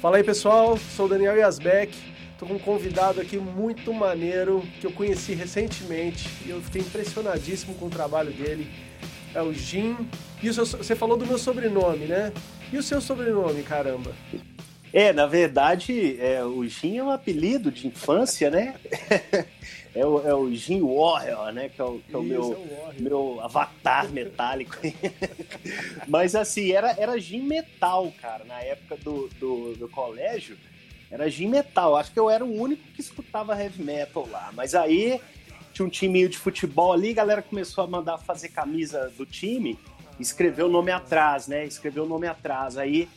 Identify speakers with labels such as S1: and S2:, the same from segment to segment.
S1: Fala aí pessoal, sou o Daniel Yasbeck, tô com um convidado aqui muito maneiro que eu conheci recentemente e eu fiquei impressionadíssimo com o trabalho dele. É o Jim. E o seu, você falou do meu sobrenome, né? E o seu sobrenome, caramba?
S2: É, na verdade, é, o Jim é um apelido de infância, né? é o, é o Jim Warrior, né? Que é o, que é o meu, é o meu avatar metálico. Mas assim, era, era Jim Metal, cara, na época do, do, do colégio. Era Jim Metal. Acho que eu era o único que escutava heavy metal lá. Mas aí tinha um time de futebol ali, a galera começou a mandar fazer camisa do time, escreveu o nome atrás, né? Escreveu o nome atrás. Aí,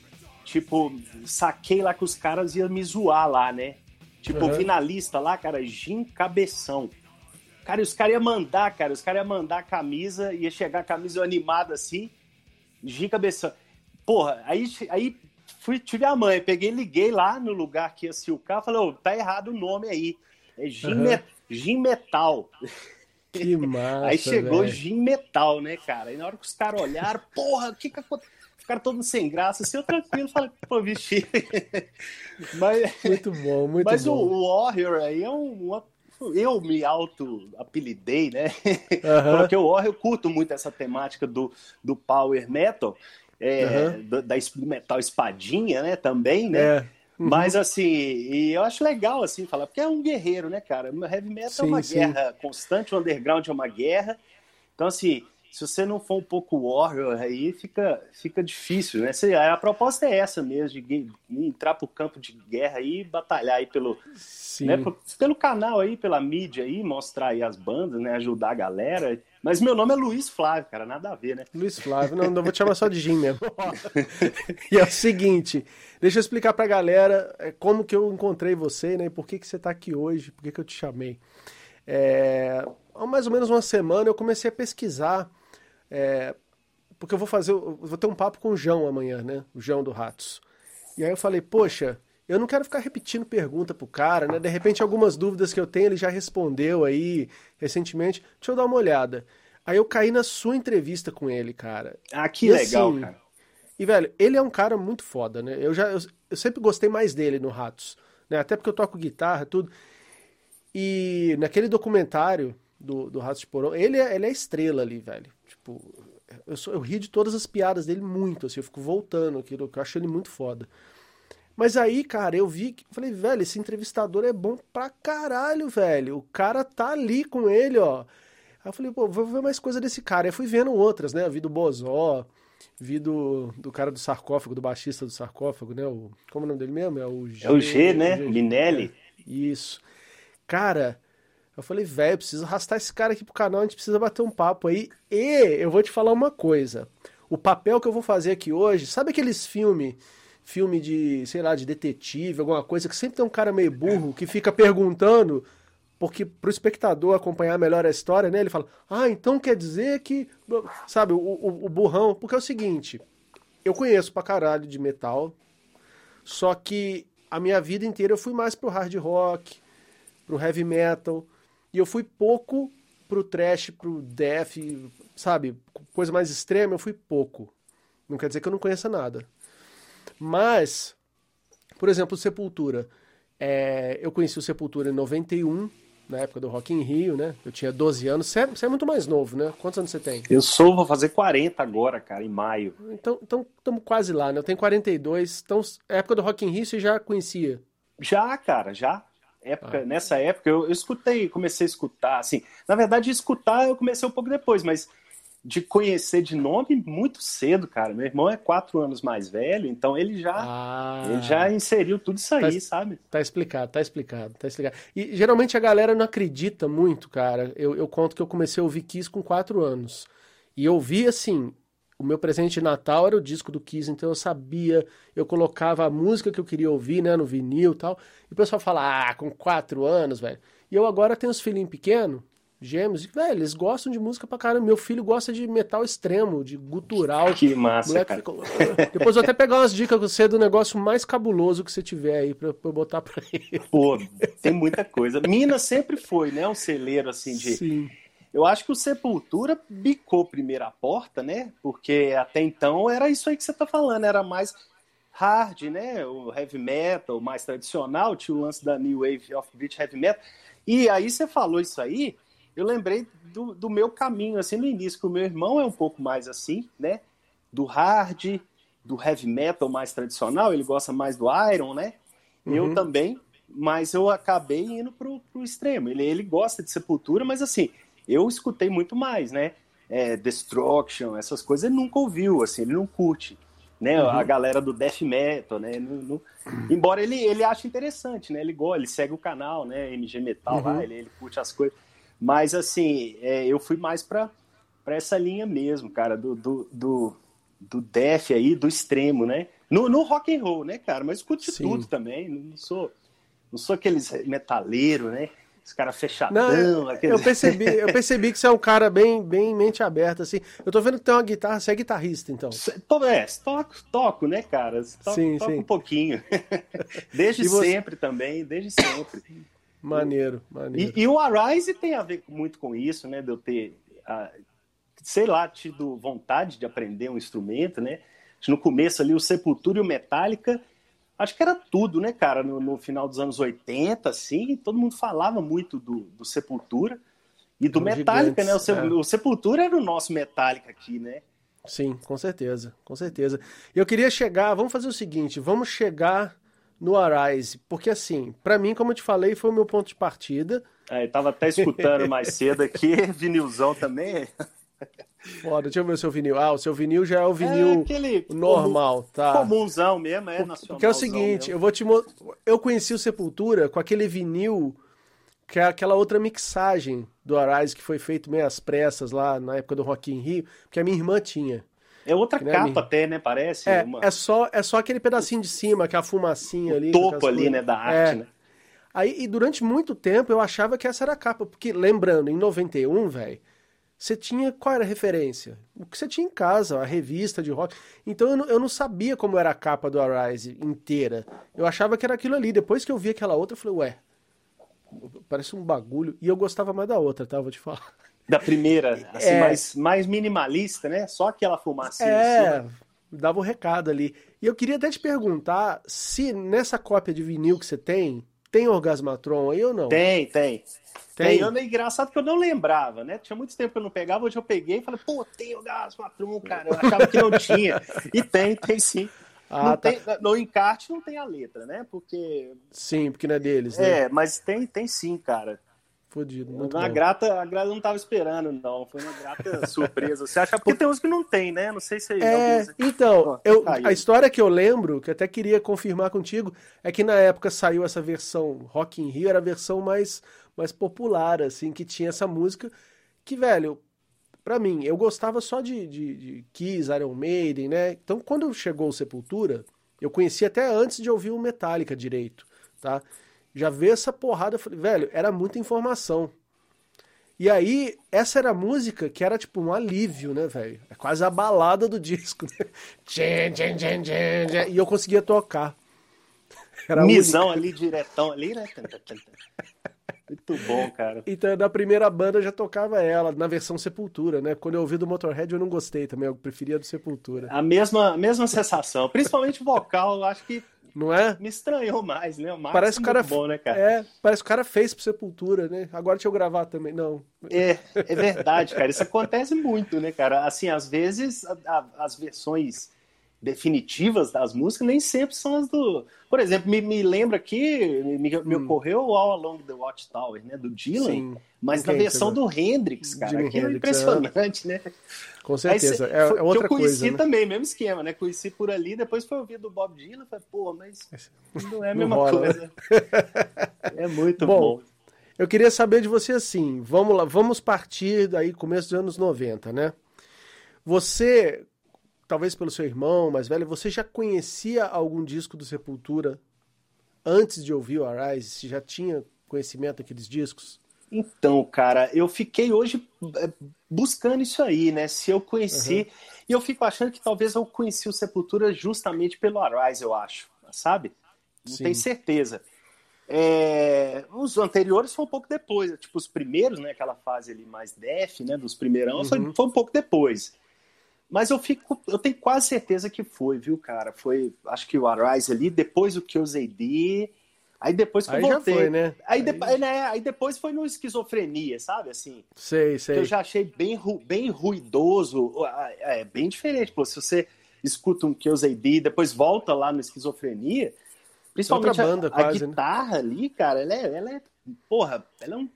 S2: tipo, saquei lá que os caras iam me zoar lá, né? Tipo, uhum. o finalista lá, cara, Jim Cabeção. Cara, os caras iam mandar, cara, os caras iam mandar a camisa, ia chegar a camisa animada assim, Jim Cabeção. Porra, aí, aí fui, tive a mãe, peguei, liguei lá no lugar que ia se o carro, falei, oh, tá errado o nome aí. É Jim, uhum. Jim Metal.
S1: Que massa,
S2: Aí chegou
S1: véio.
S2: Jim Metal, né, cara? Aí na hora que os caras olharam, porra, o que que aconteceu? Ficaram todos sem graça, assim, eu tranquilo, falei, pô, vixe.
S1: mas, muito bom, muito
S2: mas
S1: bom.
S2: Mas o Warrior aí é um, eu me auto-apelidei, né? Uhum. Porque o Warrior eu curto muito essa temática do, do power metal, é, uhum. do, da metal espadinha, né? Também, né? É. Uhum. Mas assim, e eu acho legal assim falar, porque é um guerreiro, né, cara? Heavy metal sim, é uma sim. guerra constante, o underground é uma guerra. Então, assim, se você não for um pouco warrior aí, fica, fica difícil, né? A proposta é essa mesmo, de entrar pro campo de guerra aí e batalhar aí pelo, né, pelo canal aí, pela mídia aí, mostrar aí as bandas, né? Ajudar a galera. Mas meu nome é Luiz Flávio, cara, nada a ver, né?
S1: Luiz Flávio, não, não vou te chamar só de Jim mesmo. e é o seguinte, deixa eu explicar pra galera é, como que eu encontrei você, né? E por que, que você tá aqui hoje, por que, que eu te chamei. É, há mais ou menos uma semana eu comecei a pesquisar, é, porque eu vou fazer, eu vou ter um papo com o João amanhã, né? O João do Ratos. E aí eu falei, poxa, eu não quero ficar repetindo pergunta pro cara, né? De repente, algumas dúvidas que eu tenho, ele já respondeu aí recentemente. Deixa eu dar uma olhada. Aí eu caí na sua entrevista com ele, cara.
S2: Ah, que e, legal, assim, cara.
S1: E, velho, ele é um cara muito foda, né? Eu já eu, eu sempre gostei mais dele no Ratos, né? Até porque eu toco guitarra, tudo. E naquele documentário do, do Ratos de Porão, ele é, ele é estrela ali, velho. Tipo, eu, sou, eu ri de todas as piadas dele muito, assim, eu fico voltando aquilo, eu acho ele muito foda. Mas aí, cara, eu vi que. Falei, velho, esse entrevistador é bom pra caralho, velho. O cara tá ali com ele, ó. Aí eu falei, pô, vou ver mais coisa desse cara. Aí fui vendo outras, né? Vi do Bozó, vi do, do cara do sarcófago, do baixista do sarcófago, né? O, como é o nome dele mesmo? É o
S2: G. É o G, né? G, Minelli.
S1: Isso. Cara, eu falei, velho, preciso arrastar esse cara aqui pro canal, a gente precisa bater um papo aí. E eu vou te falar uma coisa. O papel que eu vou fazer aqui hoje, sabe aqueles filmes filme de, sei lá, de detetive, alguma coisa, que sempre tem um cara meio burro que fica perguntando, porque pro espectador acompanhar melhor a história, né? Ele fala, ah, então quer dizer que. Sabe, o, o, o burrão. Porque é o seguinte, eu conheço pra caralho de metal, só que a minha vida inteira eu fui mais pro hard rock, pro heavy metal, e eu fui pouco pro trash, pro death, sabe, coisa mais extrema, eu fui pouco. Não quer dizer que eu não conheça nada. Mas, por exemplo, Sepultura. É, eu conheci o Sepultura em 91, na época do Rock in Rio, né? Eu tinha 12 anos. Você é, você é, muito mais novo, né? Quantos anos você tem?
S2: Eu sou, vou fazer 40 agora, cara, em maio.
S1: Então estamos então, quase lá, né? Eu tenho 42. Então, época do Rock in Rio você já conhecia?
S2: Já, cara, já. Época, ah. Nessa época eu, eu escutei, comecei a escutar, assim. Na verdade, escutar eu comecei um pouco depois, mas de conhecer de nome muito cedo, cara. Meu irmão é quatro anos mais velho, então ele já, ah, ele já inseriu tudo isso aí,
S1: tá,
S2: sabe?
S1: Tá explicado, tá explicado, tá explicado. E geralmente a galera não acredita muito, cara. Eu, eu conto que eu comecei a ouvir Kiss com quatro anos. E eu vi assim, o meu presente de Natal era o disco do Kiss, então eu sabia, eu colocava a música que eu queria ouvir, né, no vinil e tal. E o pessoal fala, ah, com quatro anos, velho. E eu agora tenho os filhinhos pequenos, gêmeos. E, velho, eles gostam de música pra caramba. Meu filho gosta de metal extremo, de gutural.
S2: Que massa, cara.
S1: Depois vou até pegar umas dicas com você do negócio mais cabuloso que você tiver aí pra, pra eu botar pra ele.
S2: Pô, tem muita coisa. Minas sempre foi, né? Um celeiro, assim, de...
S1: Sim.
S2: Eu acho que o Sepultura bicou primeiro a porta, né? Porque até então era isso aí que você tá falando, era mais hard, né? O heavy metal mais tradicional, tinha o lance da New Wave of British Heavy Metal. E aí você falou isso aí, eu lembrei do, do meu caminho, assim, no início, que o meu irmão é um pouco mais assim, né? Do hard, do heavy metal mais tradicional, ele gosta mais do Iron, né? Uhum. Eu também, mas eu acabei indo pro, pro extremo. Ele, ele gosta de Sepultura, mas assim, eu escutei muito mais, né? É, Destruction, essas coisas ele nunca ouviu, assim, ele não curte. Né, uhum. A galera do death metal, né? Embora ele, ele ache interessante, né? Ele gosta, ele segue o canal, né? MG Metal uhum. lá, ele, ele curte as coisas. Mas assim, é, eu fui mais para essa linha mesmo, cara, do, do, do, do death aí, do extremo, né? No, no rock and roll, né, cara? Mas escuto de tudo também. Não sou, não sou aqueles metaleiro, né? Esse cara fechadão. Não,
S1: aqueles... eu, percebi, eu percebi que você é um cara bem, bem mente aberta, assim. Eu tô vendo que tem uma guitarra, você é guitarrista, então.
S2: É, toco, toco né, cara? Toco, sim, toco sim. um pouquinho. desde você... sempre também, desde sempre.
S1: Maneiro, maneiro.
S2: E, e, o Arise tem a ver muito com isso, né? De eu ter, sei lá, tido vontade de aprender um instrumento, né? No começo ali, o Sepultura e o Metallica acho que era tudo, né, cara? No, no, final dos anos 80, assim, todo mundo falava muito do, do Sepultura e do Metallica, gigantes, né? O, é. o, Sepultura era o nosso Metallica aqui, né?
S1: Sim, com certeza, com certeza. Eu queria chegar, vamos fazer o seguinte, vamos chegar no Arise, porque assim, para mim, como eu te falei, foi o meu ponto de partida.
S2: É, eu tava até escutando mais cedo aqui, vinilzão também.
S1: Foda, deixa eu ver o seu vinil. Ah, o seu vinil já é o vinil é normal, comum, tá?
S2: Comunzão mesmo, é nacional.
S1: Porque é o seguinte, mesmo. eu vou te Eu conheci o Sepultura com aquele vinil que é aquela outra mixagem do Arise que foi feito meio às pressas lá na época do Rock in Rio, que a minha irmã tinha.
S2: É outra capa minha... até, né? Parece.
S1: É, uma... é, só, é só aquele pedacinho de cima, que é a fumacinha
S2: o
S1: ali.
S2: topo ali, coisas. né, da arte, é. né?
S1: Aí, e durante muito tempo eu achava que essa era a capa, porque lembrando, em 91, velho, você tinha qual era a referência? O que você tinha em casa, a revista de rock. Então eu não, eu não sabia como era a capa do Arise inteira. Eu achava que era aquilo ali. Depois que eu vi aquela outra, eu falei, ué, parece um bagulho. E eu gostava mais da outra, tá? Vou te falar.
S2: Da primeira, assim, é... mais, mais minimalista, né? Só aquela fumaça.
S1: É, dava o um recado ali. E eu queria até te perguntar se nessa cópia de vinil que você tem, tem Orgasmatron aí ou não?
S2: Tem, tem. Tem. tem. É engraçado que eu não lembrava, né? Tinha muito tempo que eu não pegava, hoje eu peguei e falei, pô, tem o gás patrum, cara. Eu achava que não tinha. E tem, tem sim. Ah, tá. tem, no encarte não tem a letra, né? Porque.
S1: Sim, porque não é deles, né?
S2: É, mas tem, tem sim, cara.
S1: Fodido, muito
S2: uma
S1: bom.
S2: grata, a grata não estava esperando, não. Foi uma grata surpresa. Você acha porque tem uns que não tem, né? Não sei se
S1: é. Então, eu, a história que eu lembro, que até queria confirmar contigo, é que na época saiu essa versão Rock in Rio, era a versão mais mais popular, assim, que tinha essa música que, velho, para mim, eu gostava só de, de, de Kiss, Iron Maiden, né? Então, quando chegou o Sepultura, eu conheci até antes de ouvir o Metallica direito, tá? Já vi essa porrada, eu falei, velho, era muita informação. E aí, essa era a música que era tipo um alívio, né, velho? É quase a balada do disco, né? E eu conseguia tocar.
S2: Era Misão ali, diretão ali, né? Muito bom, cara.
S1: Então, na primeira banda eu já tocava ela, na versão Sepultura, né? Quando eu ouvi do Motorhead eu não gostei também, eu preferia do Sepultura.
S2: A mesma, mesma sensação, principalmente vocal, eu acho que
S1: não é?
S2: Me estranhou mais, né?
S1: O parece que o cara bom, né, cara? É, parece que o cara fez pro Sepultura, né? Agora deixa eu gravar também. Não.
S2: É, é verdade, cara. Isso acontece muito, né, cara? Assim, às vezes a, a, as versões definitivas das músicas nem sempre são as do. Por exemplo, me, me lembra aqui, me, me hum. ocorreu o All Along the Watchtower, né? Do Dylan, Sim. mas okay, na versão do Hendrix, cara, Jimi que é impressionante, é. né?
S1: Com certeza, é, é, outra
S2: que eu conheci
S1: coisa, né?
S2: também, mesmo esquema, né? Conheci por ali, depois foi ouvir do Bob Dylan, falei, pô, mas não é a mesma rola, né? coisa. é muito bom. bom.
S1: Eu queria saber de você assim, vamos lá, vamos partir daí começo dos anos 90, né? Você talvez pelo seu irmão mais velho, você já conhecia algum disco do Sepultura antes de ouvir o Arise? Você já tinha conhecimento daqueles discos?
S2: Então, cara, eu fiquei hoje é, buscando isso aí, né? Se eu conheci. Uhum. E eu fico achando que talvez eu conheci o Sepultura justamente pelo Arise, eu acho, sabe? Não Sim. tenho certeza. É, os anteriores foi um pouco depois, tipo os primeiros, né? Aquela fase ali mais def, né? Dos primeirão, uhum. foi, foi um pouco depois. Mas eu fico, eu tenho quase certeza que foi, viu, cara? Foi, acho que o Arise ali, depois o que eu AD, aí depois que
S1: aí
S2: eu voltei.
S1: Foi, né?
S2: Aí, aí... De, né? aí depois foi no esquizofrenia, sabe? Assim.
S1: Sei, sei.
S2: eu já achei bem, bem ruidoso, é bem diferente. Pô, se você escuta um Kills AD, depois volta lá no esquizofrenia, principalmente banda, a, quase, a, né? guitarra né? ali, cara, ela é, ela é, porra, ela é um,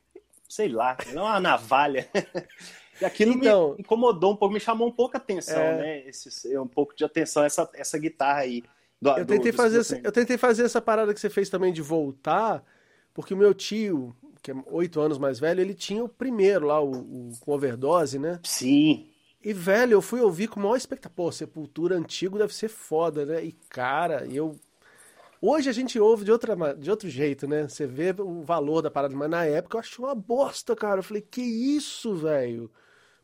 S2: sei lá, ela é uma navalha. E aquilo então, me incomodou um pouco, me chamou um pouco a atenção, é... né? Esse, um pouco de atenção, essa, essa guitarra aí.
S1: Do, eu, tentei do, fazer essa, eu tentei fazer essa parada que você fez também de voltar, porque o meu tio, que é oito anos mais velho, ele tinha o primeiro lá, o, o com overdose, né?
S2: Sim.
S1: E, velho, eu fui ouvir com o maior expectativa. Pô, Sepultura antigo deve ser foda, né? E, cara, eu. Hoje a gente ouve de, outra, de outro jeito, né? Você vê o valor da parada, mas na época eu achei uma bosta, cara. Eu falei, que isso, velho?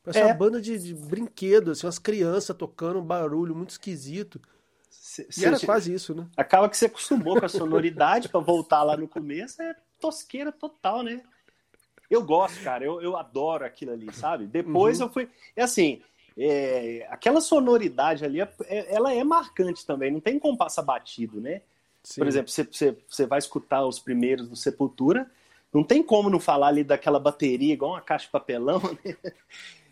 S1: Parece é. uma banda de, de brinquedo, assim, umas crianças tocando um barulho muito esquisito.
S2: Se, e era quase isso, né? Acaba que você acostumou com a sonoridade para voltar lá no começo, é tosqueira total, né? Eu gosto, cara, eu, eu adoro aquilo ali, sabe? Depois uhum. eu fui. É assim, é, aquela sonoridade ali, é, ela é marcante também, não tem como passar batido, né? Sim. Por exemplo, você, você, você vai escutar os primeiros do Sepultura, não tem como não falar ali daquela bateria, igual uma caixa de papelão, né?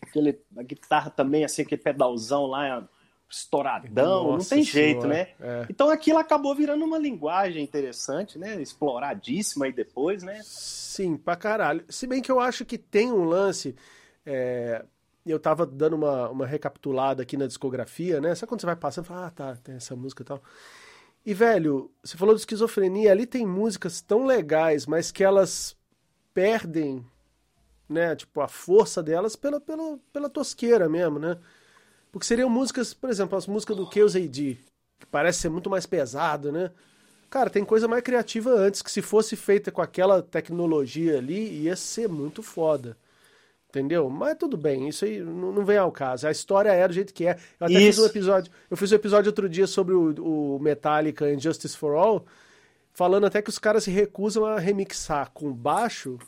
S2: Aquele, a guitarra também, assim, aquele pedalzão lá estouradão, Nossa não tem jeito, né? É. Então aquilo acabou virando uma linguagem interessante, né? Exploradíssima aí depois, né?
S1: Sim, pra caralho. Se bem que eu acho que tem um lance. É... Eu tava dando uma, uma recapitulada aqui na discografia, né? Sabe quando você vai passando e fala, ah, tá, tem essa música e tal. E, velho, você falou de esquizofrenia, ali tem músicas tão legais, mas que elas perdem, né, tipo, a força delas pela, pela, pela tosqueira mesmo, né? Porque seriam músicas, por exemplo, as músicas do Chaos AD, que parece ser muito mais pesado, né? Cara, tem coisa mais criativa antes, que se fosse feita com aquela tecnologia ali, ia ser muito foda. Entendeu? Mas tudo bem, isso aí não, não vem ao caso. A história é do jeito que é. Eu até isso. fiz um episódio. Eu fiz um episódio outro dia sobre o, o Metallica Injustice for All, falando até que os caras se recusam a remixar com baixo,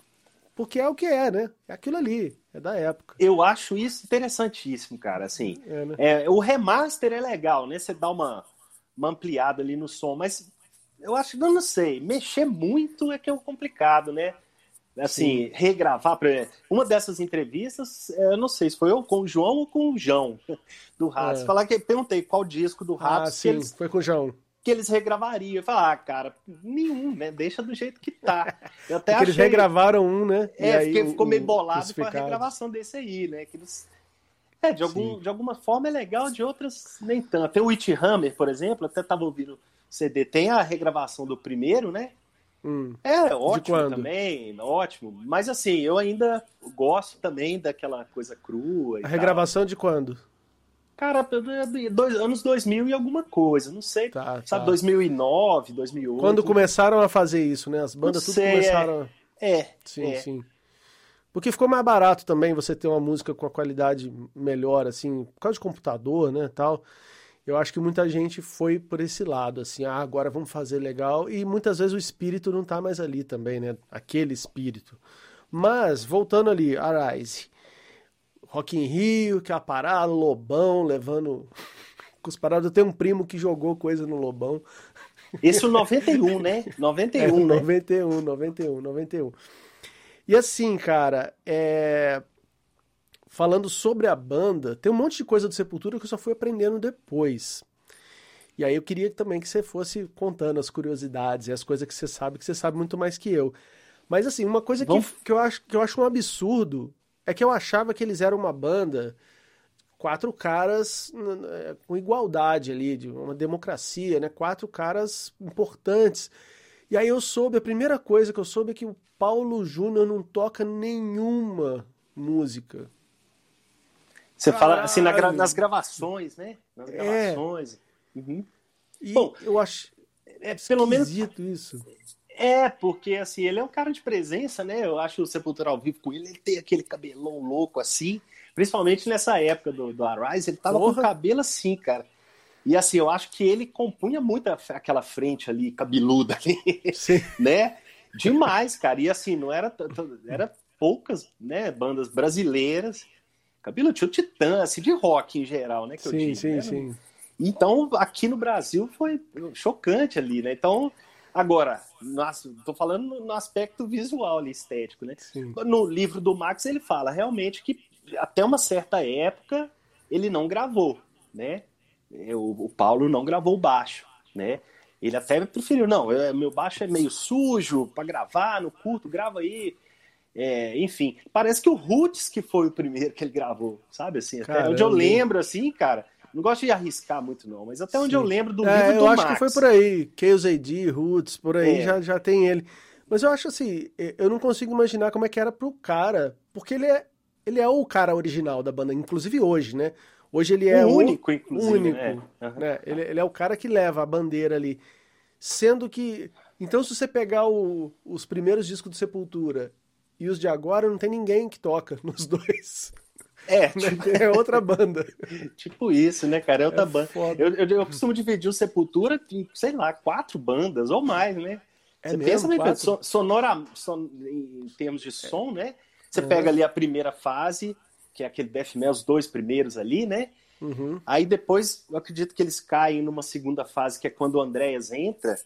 S1: porque é o que é, né? É aquilo ali, é da época.
S2: Eu acho isso interessantíssimo, cara. Assim, é, né? é, o remaster é legal, né? Você dá uma, uma ampliada ali no som, mas eu acho, não, não sei, mexer muito é que é o complicado, né? assim, Sim. regravar. Uma dessas entrevistas, é, eu não sei se foi eu com o João ou com o João do Ratos. É. Falar que perguntei qual disco do Ratos. Ah,
S1: sim, eles, foi com o João.
S2: Que eles regravariam. Eu falei, ah, cara, nenhum, né? Deixa do jeito que tá.
S1: Eu até achei... Eles regravaram um, né?
S2: É, fiquei, ficou meio bolado com a regravação desse aí, né? Que eles... É, de, algum, de alguma forma é legal, de outras nem tanto. Tem o Witch Hammer, por exemplo, até tava ouvindo CD. Tem a regravação do primeiro, né? Hum. É, ótimo também, ótimo. Mas assim, eu ainda gosto também daquela coisa crua.
S1: a regravação tal. de quando?
S2: Cara, dois, anos 2000 e alguma coisa, não sei. Tá, sabe, tá. 2009, 2008.
S1: Quando começaram a fazer isso, né? As bandas tudo começaram.
S2: É, é
S1: sim,
S2: é.
S1: sim. Porque ficou mais barato também você ter uma música com a qualidade melhor, assim, por causa de computador, né, tal eu acho que muita gente foi por esse lado, assim, ah, agora vamos fazer legal, e muitas vezes o espírito não tá mais ali também, né? Aquele espírito. Mas, voltando ali, Arise. Rock in Rio, que é a parada, Lobão, levando paradas. Eu tenho um primo que jogou coisa no Lobão.
S2: Esse é o 91, né? 91, é, né?
S1: 91, 91, 91. E assim, cara, é falando sobre a banda, tem um monte de coisa do Sepultura que eu só fui aprendendo depois. E aí eu queria também que você fosse contando as curiosidades e as coisas que você sabe, que você sabe muito mais que eu. Mas assim, uma coisa que, que, eu, acho, que eu acho um absurdo é que eu achava que eles eram uma banda, quatro caras com igualdade ali, de uma democracia, né? Quatro caras importantes. E aí eu soube, a primeira coisa que eu soube é que o Paulo Júnior não toca nenhuma música
S2: você Caralho. fala assim na, nas gravações, né? Nas é. gravações.
S1: É. Uhum. E Bom, eu acho é pelo menos isso.
S2: É, porque assim, ele é um cara de presença, né? Eu acho o Sepultura ao vivo com ele, ele tem aquele cabelão louco assim, principalmente nessa época do, do Arise, ele tava Porra. com o cabelo assim, cara. E assim, eu acho que ele compunha muito aquela frente ali, cabeluda ali, Sim. né? Demais, cara. E assim, não era era poucas, né, bandas brasileiras Cabelo tinha o Titã, assim, de rock em geral, né?
S1: sim, digo, sim, né? sim.
S2: Então, aqui no Brasil foi chocante ali, né? Então, agora, tô falando no aspecto visual ali, estético, né? Sim. No livro do Max, ele fala realmente que até uma certa época ele não gravou, né? O, o Paulo não gravou baixo, né? Ele até preferiu, não, eu, meu baixo é meio sujo para gravar, no curto, grava aí. É, enfim, parece que o Roots que foi o primeiro que ele gravou, sabe? Assim, até onde eu lembro, assim, cara. Não gosto de arriscar muito, não, mas até onde Sim. eu lembro do é, livro do
S1: Eu acho
S2: Max.
S1: que foi por aí. Chaos AD, Roots, por aí é. já, já tem ele. Mas eu acho assim, eu não consigo imaginar como é que era pro cara, porque ele é, ele é o cara original da banda, inclusive hoje, né? Hoje ele é
S2: o único, o inclusive.
S1: Único, né? Né? Ele, ele, é o cara que leva a bandeira ali. Sendo que. Então, se você pegar o, os primeiros discos do Sepultura e os de agora, não tem ninguém que toca nos dois.
S2: É, tipo...
S1: é outra banda.
S2: tipo isso, né, cara? É outra é banda. Eu, eu, eu, costumo dividir o Sepultura em, sei lá, quatro bandas ou mais, né?
S1: É Você mesmo,
S2: pensa, sonora, son, em termos de som, né? Você é. pega ali a primeira fase, que é aquele death metal, os dois primeiros ali, né?
S1: Uhum.
S2: Aí depois, eu acredito que eles caem numa segunda fase, que é quando o Andréas entra,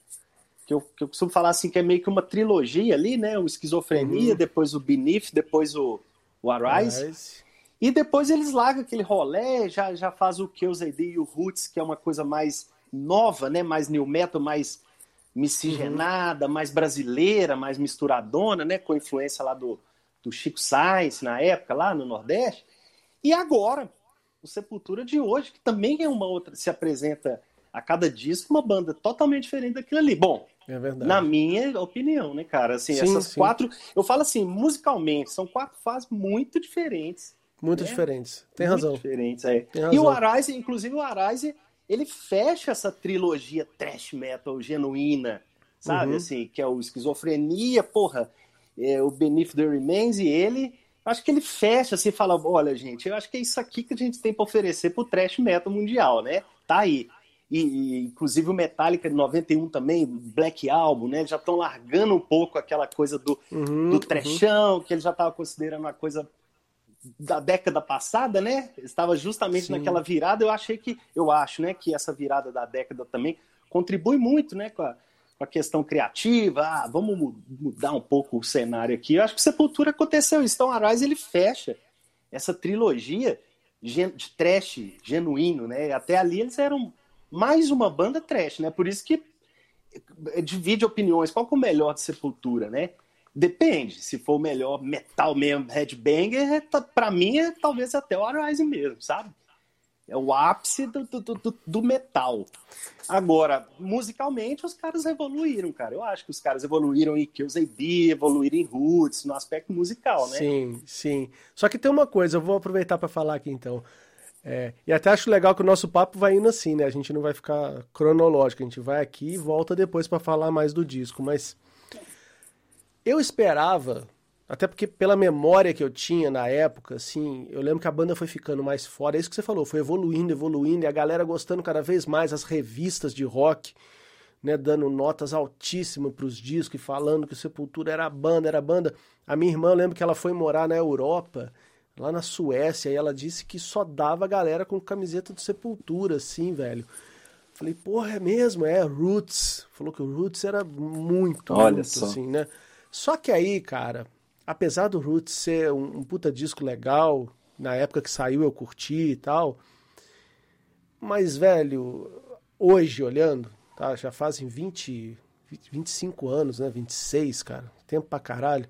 S2: que eu, que eu costumo falar assim, que é meio que uma trilogia ali, né? O Esquizofrenia, uhum. depois o Beneath, depois o, o Arise. Arise. E depois eles largam aquele rolé, já, já faz o Kills AD e o Roots, que é uma coisa mais nova, né? Mais new metal, mais miscigenada, uhum. mais brasileira, mais misturadona, né? Com influência lá do, do Chico Sainz na época, lá no Nordeste. E agora, o Sepultura de hoje, que também é uma outra, se apresenta a cada disco uma banda totalmente diferente daquilo ali. Bom,
S1: é
S2: na minha opinião, né, cara? Assim, sim, essas sim. quatro. Eu falo assim, musicalmente, são quatro fases muito diferentes.
S1: Muito né? diferentes. Tem muito razão.
S2: diferentes, é.
S1: Tem razão.
S2: E o Arise, inclusive o Arise, ele fecha essa trilogia trash metal genuína, sabe? Uhum. Assim, que é o Esquizofrenia, porra é, o Beneath the Remains e ele, acho que ele fecha assim e fala: olha, gente, eu acho que é isso aqui que a gente tem para oferecer pro trash metal mundial, né? Tá aí. E, e, inclusive o Metallica de 91 também, Black Album, né? Já estão largando um pouco aquela coisa do, uhum, do trechão, uhum. que ele já estava considerando uma coisa da década passada, né? Estava justamente Sim. naquela virada. Eu achei que, eu acho, né, que essa virada da década também contribui muito, né, com a, com a questão criativa, ah, vamos mudar um pouco o cenário aqui. Eu acho que Sepultura aconteceu isso. Então, Arise ele fecha essa trilogia de trash genuíno, né? Até ali eles eram mais uma banda trash, né? Por isso que divide opiniões. Qual que é o melhor de Sepultura, né? Depende. Se for o melhor metal mesmo, headbanger, é, para mim é talvez até o Arise mesmo, sabe? É o ápice do, do, do, do, metal. Agora, musicalmente, os caras evoluíram, cara. Eu acho que os caras evoluíram em AD, evoluíram em Roots, no aspecto musical, né?
S1: Sim, sim. Só que tem uma coisa, eu vou aproveitar para falar aqui então. É, e até acho legal que o nosso papo vai indo assim, né? A gente não vai ficar cronológico, a gente vai aqui e volta depois para falar mais do disco. Mas eu esperava até porque pela memória que eu tinha na época, assim, eu lembro que a banda foi ficando mais fora. É isso que você falou, foi evoluindo, evoluindo, e a galera gostando cada vez mais, as revistas de rock, né, dando notas altíssimas para os discos e falando que o Sepultura era a banda, era a banda. A minha irmã, eu lembro que ela foi morar na Europa, lá na Suécia, e ela disse que só dava galera com camiseta do Sepultura, assim, velho. Falei, porra, é mesmo? É, Roots. Falou que o Roots era muito,
S2: Olha
S1: muito,
S2: só.
S1: assim, né? Só que aí, cara, apesar do Roots ser um, um, puta disco legal, na época que saiu eu curti e tal, mas, velho, hoje olhando, tá, já fazem 20, 25 anos, né, 26, cara, tempo pra caralho,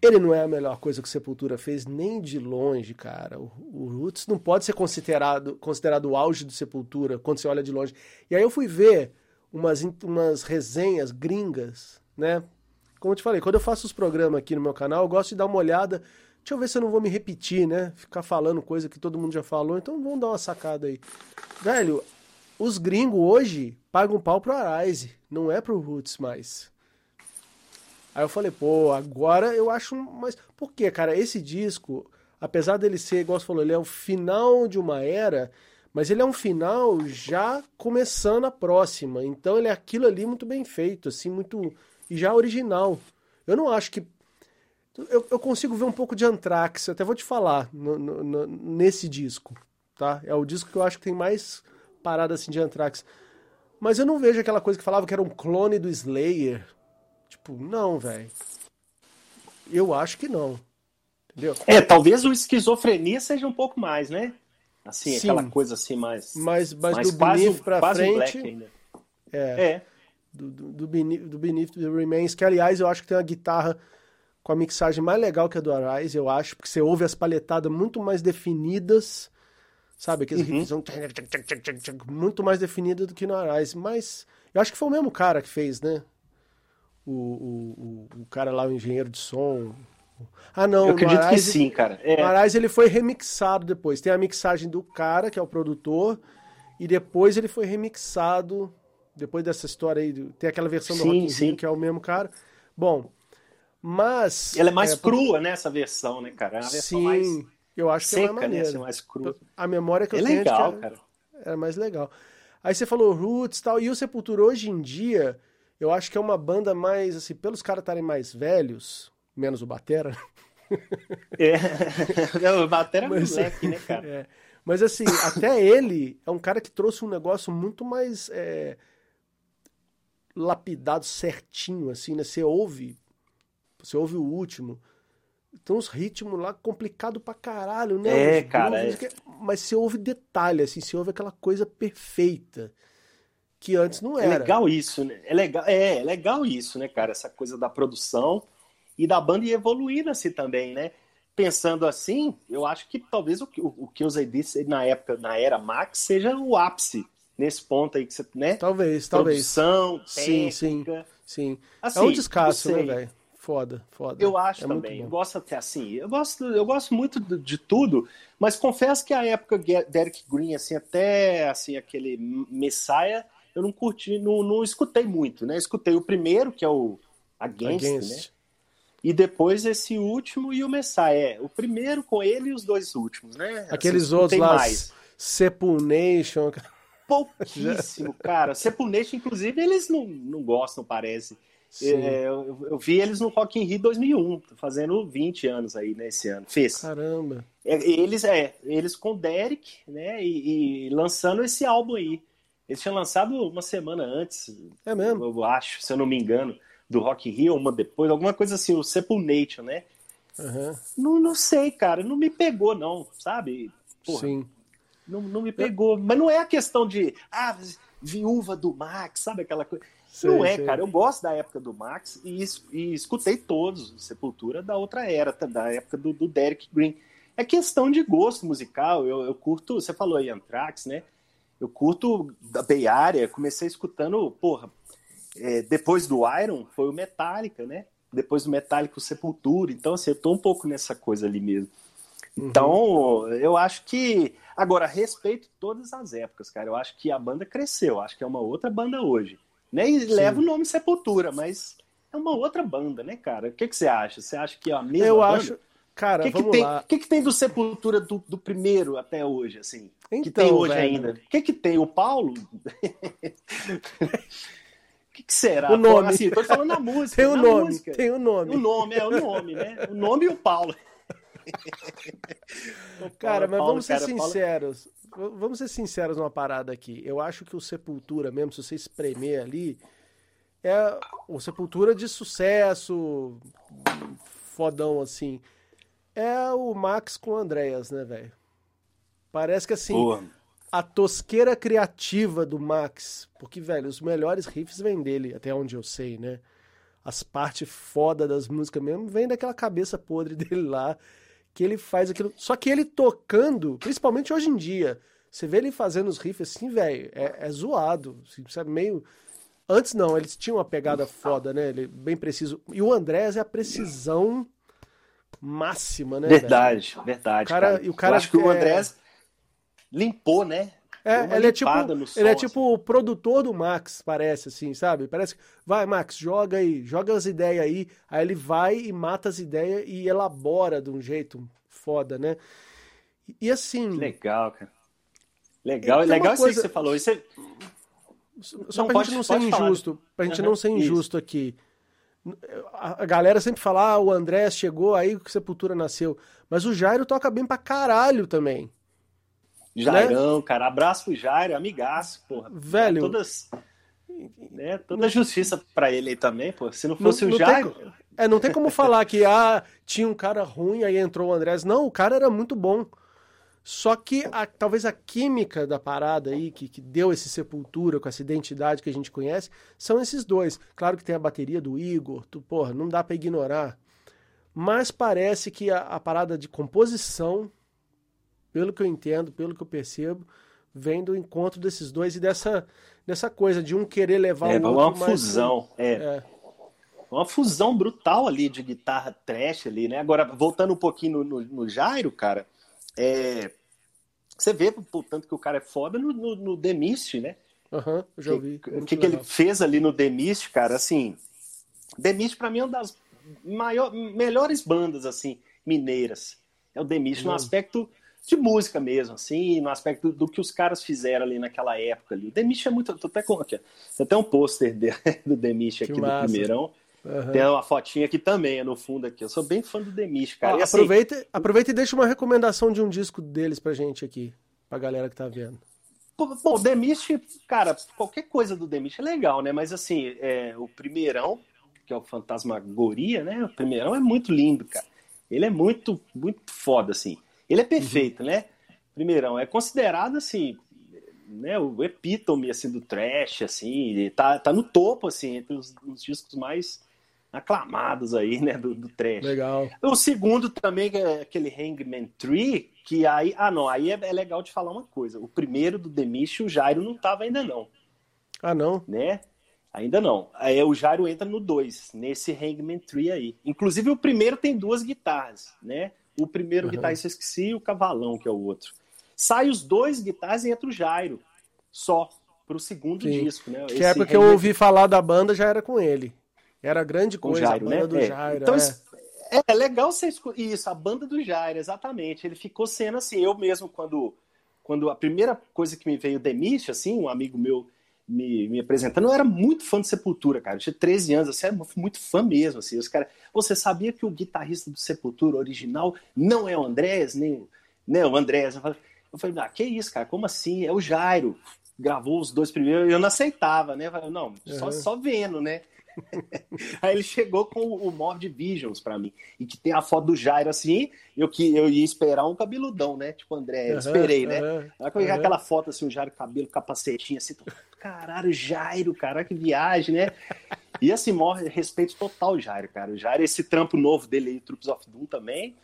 S1: ele não é a melhor coisa que Sepultura fez, nem de longe, cara. O, o Roots não pode ser considerado, considerado o auge do Sepultura quando você olha de longe. E aí eu fui ver umas, umas resenhas gringas, né? Como eu te falei, quando eu faço os programas aqui no meu canal, eu gosto de dar uma olhada. Deixa eu ver se eu não vou me repetir, né? Ficar falando coisa que todo mundo já falou. Então vamos dar uma sacada aí. Velho, os gringos hoje pagam pau pro Arise, não é pro Roots mais. Aí eu falei, pô, agora eu acho mais. Por quê, cara? Esse disco, apesar dele ser, igual você falou, ele é o final de uma era, mas ele é um final já começando a próxima. Então ele é aquilo ali muito bem feito, assim, muito já original. Eu não acho que. Eu, eu consigo ver um pouco de Anthrax, até vou te falar, no, no, no, nesse disco, tá? É o disco que eu acho que tem mais parada assim de Anthrax. Mas eu não vejo aquela coisa que falava que era um clone do Slayer. Tipo, não, velho. Eu acho que não. Entendeu?
S2: É, talvez o esquizofrenia seja um pouco mais, né? Assim, Sim, aquela coisa assim mais.
S1: Mas, mas mais do quase, pra frente. É. é. Do, do, do, Beneath, do Beneath Remains, que aliás eu acho que tem uma guitarra com a mixagem mais legal que a do Arise, eu acho, porque você ouve as palhetadas muito mais definidas, sabe? Aqueles uhum. riffs muito mais definidas do que no Arise. Mas eu acho que foi o mesmo cara que fez, né? O, o, o, o cara lá, o engenheiro de som, ah, não.
S2: Eu acredito Arise, que sim, cara.
S1: É. O Arise ele foi remixado depois. Tem a mixagem do cara, que é o produtor, e depois ele foi remixado. Depois dessa história aí, tem aquela versão do sim, Rock sim. que é o mesmo cara. Bom, mas.
S2: Ela é mais é, crua, né? Essa versão, né, cara? É uma versão
S1: sim,
S2: mais
S1: eu acho que
S2: seca,
S1: é mais maneira.
S2: Né? mais crua.
S1: A memória que
S2: é
S1: eu tenho
S2: legal,
S1: é
S2: cara.
S1: Era mais legal. Aí você falou Roots e tal. E o Sepultura hoje em dia, eu acho que é uma banda mais, assim, pelos caras estarem mais velhos, menos o Batera.
S2: É, o Batera é Mas, moleque, né, cara? É.
S1: Mas assim, até ele é um cara que trouxe um negócio muito mais é, lapidado certinho, assim, né? Você ouve, você ouve o último, tem uns ritmos lá complicado pra caralho, né?
S2: É, cara. É.
S1: Mas você ouve detalhe, assim, você ouve aquela coisa perfeita que antes não é era.
S2: É legal isso, né? É legal, é, é legal isso, né, cara? Essa coisa da produção e da banda evoluindo assim também, né? Pensando assim, eu acho que talvez o, o, o que eu usei disse na época, na era Max, seja o ápice nesse ponto aí que você, né?
S1: Talvez,
S2: Produção,
S1: talvez. Técnica. Sim, sim, sim. Assim, é um descasso, né, velho? Foda, foda.
S2: Eu acho é também. Eu gosto até assim. Eu gosto, eu gosto muito de, de, tudo, mas confesso que a época Derek Green, assim, até assim, aquele Messiah, eu não curti, não, não escutei muito, né? Escutei o primeiro, que é o Against, Against. né? E depois esse último e o Messiah. É, o primeiro com ele e os dois últimos, né?
S1: Assim, Aqueles assim, outros lá, mais. Sepulnation.
S2: Pouquíssimo, cara. Sepulnation, inclusive, eles não, não gostam, parece. É, eu, eu, vi eles no Rock in Rio 2001, fazendo 20 anos aí nesse né, ano. Fez.
S1: Caramba.
S2: É, eles, é, eles com Derek, né, e, e, lançando esse álbum aí. Eles tinham lançado uma semana antes.
S1: É mesmo?
S2: Eu acho, se eu não me engano do Rock in Rio, uma depois, alguma coisa assim, o Sepulnation, né?
S1: Uhum.
S2: Não, não sei, cara, não me pegou, não, sabe?
S1: Porra, Sim.
S2: Não, não me pegou. Mas não é a questão de, ah, viúva do Max, sabe aquela coisa. Sei, não é, sei. cara. Eu gosto da época do Max e, e escutei todos, Sepultura da outra era, da época do, do Derek Green. É questão de gosto musical. Eu, eu curto, você falou aí Anthrax, né? Eu curto da Bay Area, comecei escutando, porra, é, depois do Iron foi o Metallica, né? Depois do Metallica o Sepultura. Então, assim, eu tô um pouco nessa coisa ali mesmo. Uhum. Então, eu acho que. Agora, respeito todas as épocas, cara. Eu acho que a banda cresceu. Acho que é uma outra banda hoje. Né? Sim. leva o nome Sepultura, mas é uma outra banda, né, cara? O que, que você acha? Você acha que é a mesma
S1: eu
S2: banda?
S1: acho. Cara,
S2: que
S1: vamos
S2: que tem,
S1: lá.
S2: O que, que tem do Sepultura do, do primeiro até hoje, assim?
S1: Então,
S2: que tem hoje
S1: velho.
S2: ainda? O que, que tem? O Paulo? que, que será?
S1: O nome.
S2: assim, tô falando na música.
S1: Tem o nome.
S2: Música.
S1: Tem o nome.
S2: O nome, é o nome, né? O nome e o Paulo.
S1: cara, mas vamos ser sinceros. Vamos ser sinceros numa parada aqui. Eu acho que o Sepultura mesmo, se você espremer ali, é o Sepultura de sucesso, fodão assim. É o Max com o Andréas, né, velho? Parece que assim, Porra a tosqueira criativa do Max. Porque, velho, os melhores riffs vêm dele, até onde eu sei, né? As partes foda das músicas mesmo vêm daquela cabeça podre dele lá, que ele faz aquilo. Só que ele tocando, principalmente hoje em dia, você vê ele fazendo os riffs assim, velho, é, é, zoado. Assim, sabe, meio. Antes não, eles tinham uma pegada foda, né? Ele bem preciso. E o Andrés é a precisão máxima, né?
S2: Verdade,
S1: velho?
S2: verdade.
S1: O cara, cara. E o cara
S2: Eu acho que é... o Andrés limpou, né?
S1: É, ele é tipo, ele é tipo assim. o produtor do Max, parece assim, sabe? Parece que, vai Max, joga aí, joga as ideias aí, aí ele vai e mata as ideias e elabora de um jeito foda, né? E, assim...
S2: Legal, cara. Legal, é legal coisa... isso que você falou. Isso é...
S1: Só não, pra pode, gente não ser injusto, falar. pra gente uhum, não ser injusto isso. aqui. A galera sempre fala, ah, o André chegou, aí que Sepultura nasceu. Mas o Jairo toca bem pra caralho também.
S2: Jairão, né? cara, abraço pro Jairo, amigaço, porra.
S1: Velho.
S2: Todas, né, toda justiça para ele aí também, pô. Se não fosse não, o
S1: Jairo. Tem, é, não tem como falar que ah, tinha um cara ruim, aí entrou o Andrés. Não, o cara era muito bom. Só que a, talvez a química da parada aí, que, que deu esse sepultura com essa identidade que a gente conhece, são esses dois. Claro que tem a bateria do Igor, tu, porra, não dá para ignorar. Mas parece que a, a, parada de composição, pelo que eu entendo, pelo que eu percebo, vem do encontro desses dois e dessa, dessa coisa de um querer levar
S2: é,
S1: o outro.
S2: Uma fusão, é. é. Uma fusão brutal ali de guitarra trash ali, né? Agora, voltando um pouquinho no, no, no Jairo, cara é, você vê o tanto que o cara é foda no, no, no The Mist, né?
S1: Aham, uhum, já
S2: ouvi. O que, que ele fez ali no The Mist, cara, assim. The Mist, pra mim, é uma das maior, melhores bandas, assim, mineiras. É o The Mist uhum. no aspecto de música mesmo, assim, no aspecto do que os caras fizeram ali naquela época ali. O The Mist é muito. Tô até com aqui, Tem até um pôster do The Mist aqui que do massa. primeirão. Uhum. Tem uma fotinha aqui também, é no fundo aqui. Eu sou bem fã do Demis, cara.
S1: Ó, assim, aproveita, aproveita e deixa uma recomendação de um disco deles pra gente aqui, pra galera que tá vendo.
S2: Bom, Demist, cara, qualquer coisa do Demist é legal, né? Mas assim, é, o primeirão, que é o Fantasmagoria, né? O primeirão é muito lindo, cara. Ele é muito, muito foda, assim. Ele é perfeito, uhum. né? Primeirão, é considerado, assim, né, o epítome, assim, do trash, assim, tá, tá no topo, assim, entre os, os discos mais aclamados aí, né, do, do trash.
S1: Legal.
S2: O segundo também, é aquele Hangman Tree, que aí, ah não, aí é, é legal de falar uma coisa, o primeiro do Demish, o Jairo não tava ainda não.
S1: Ah não?
S2: Né? Ainda não. Aí o Jairo entra no 2, nesse Hangman Tree aí. Inclusive o primeiro tem duas guitarras, né? O primeiro uhum. guitarrista eu esqueci e o Cavalão, que é o outro. Sai os dois guitarras e entra o Jairo, só, pro segundo Sim. disco, né?
S1: Que época que eu ouvi falar da banda já era com ele. Era grande coisa,
S2: Jairo,
S1: a banda
S2: né?
S1: do
S2: é.
S1: Jairo.
S2: Então, é. é legal você isso, a banda do Jairo, exatamente. Ele ficou sendo assim, eu mesmo quando quando a primeira coisa que me veio Demis, assim, um amigo meu me, me apresentando, eu era muito fã de Sepultura, cara. Eu tinha 13 anos, assim, era muito fã mesmo, assim. Os cara, você sabia que o guitarrista do Sepultura original não é o Andrés, nem o, né, o Andrés. Eu falei, eu falei, ah, que isso, cara? Como assim? É o Jairo. Gravou os dois primeiros, eu não aceitava, né? Eu falei, não, só, uhum. só vendo, né? Aí ele chegou com o Morbid Visions para mim. E que tem a foto do Jairo assim, eu que eu ia esperar um cabeludão, né? Tipo, André, eu esperei, né? Uhum, Aí uhum. aquela foto assim, o Jairo cabelo, capacetinho assim, caralho, Jairo, cara, que viagem, né? E assim, morre respeito total Jairo, cara. O Jairo, esse trampo novo dele aí, Troops of Doom também,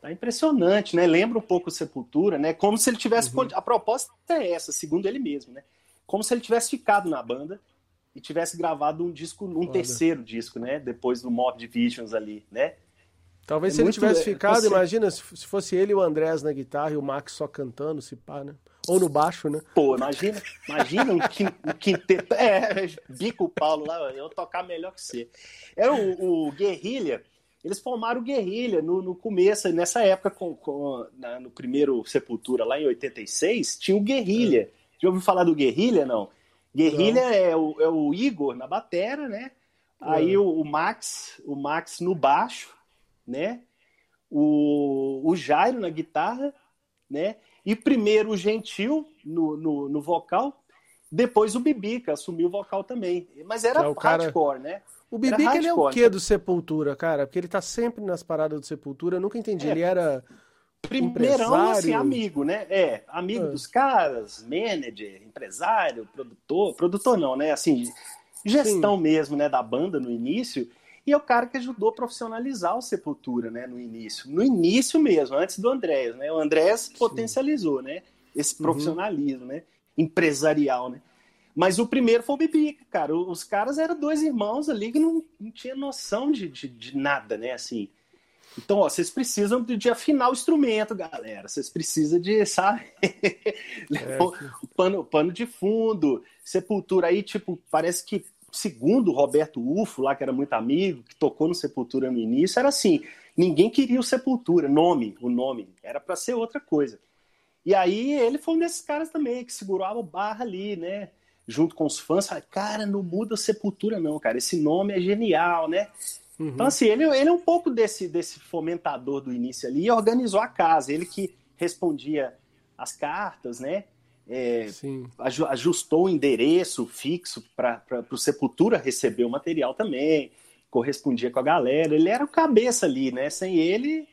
S2: tá impressionante, né? Lembra um pouco Sepultura, né? Como se ele tivesse. Uhum. A proposta é essa, segundo ele mesmo, né? Como se ele tivesse ficado na banda e tivesse gravado um disco, um Olha. terceiro disco, né? Depois do Mob Divisions ali, né?
S1: Talvez é se ele tivesse ficado, você... imagina se fosse ele e o Andrés na guitarra e o Max só cantando, se pá, né? Ou no baixo, né?
S2: Pô, imagina, imagina um, quinteto. É, bico o Paulo lá, eu tocar melhor que você. É o, o Guerrilha, eles formaram o Guerrilha no, no começo, nessa época, com, com na, no primeiro Sepultura, lá em 86, tinha o Guerrilha. É. Já ouviu falar do Guerrilha, não? Guerrilha é o, é o, Igor na batera, né? Aí o, o, Max, o Max no baixo, né? O, o Jairo na guitarra, né? E primeiro o Gentil no, no, no vocal, depois o Bibica assumiu o vocal também. Mas era é hardcore, né?
S1: O Bibica ele é o quê do Sepultura, cara? Porque ele tá sempre nas paradas do Sepultura, eu nunca entendi. É. Ele era Primeirão, assim,
S2: amigo, né? É, amigo é. dos caras, manager, empresário, produtor, produtor não, né? Assim, gestão Sim. mesmo, né, da banda no início. E é o cara que ajudou a profissionalizar o Sepultura, né, no início. No início mesmo, antes do Andrés, né? O Andrés potencializou, né? Esse uhum. profissionalismo, uhum. né? Empresarial, né? Mas o primeiro foi o Bibica, cara. Os caras eram dois irmãos ali que não, não tinha noção de, de, de nada, né? Assim, então, ó, vocês precisam de, de, afinar o instrumento, galera. Vocês precisam de, sabe? É. o, pano, pano de fundo, Sepultura aí, tipo, parece que, segundo o Roberto Ufo, lá que era muito amigo, que tocou no Sepultura no início, era assim: ninguém queria o Sepultura, nome, o nome, era para ser outra coisa. E aí ele foi um desses caras também, que segurava o barra ali, né? junto com os fãs, cara, não muda Sepultura não, cara, esse nome é genial, né? Uhum. Então, assim, ele, ele é um pouco desse, desse fomentador do início ali e organizou a casa. Ele que respondia as cartas, né? É, ajustou o endereço fixo para o Sepultura receber o material também, correspondia com a galera. Ele era o cabeça ali, né? Sem ele,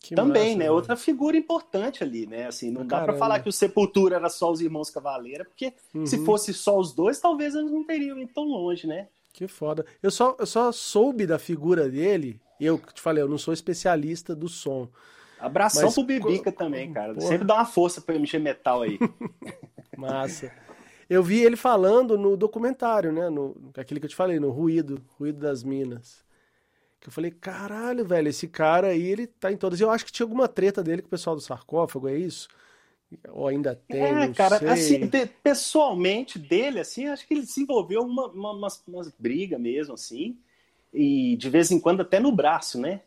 S2: que também, massa, né? Outra figura importante ali, né? Assim, não dá para falar que o Sepultura era só os irmãos Cavaleira, porque uhum. se fosse só os dois, talvez eles não teriam ido tão longe, né?
S1: Que foda. Eu só, eu só soube da figura dele, eu te falei, eu não sou especialista do som.
S2: Abração mas... pro Bibica também, cara. Porra. Sempre dá uma força pra mexer metal aí.
S1: Massa. Eu vi ele falando no documentário, né? No, aquele que eu te falei, no Ruído, Ruído das Minas. Que eu falei, caralho, velho, esse cara aí, ele tá em todas. Eu acho que tinha alguma treta dele com o pessoal do sarcófago, é isso? Ou ainda tem? É,
S2: cara,
S1: sei.
S2: assim, de, pessoalmente dele, assim, acho que ele desenvolveu uma, uma, umas, umas brigas mesmo, assim. E de vez em quando até no braço, né?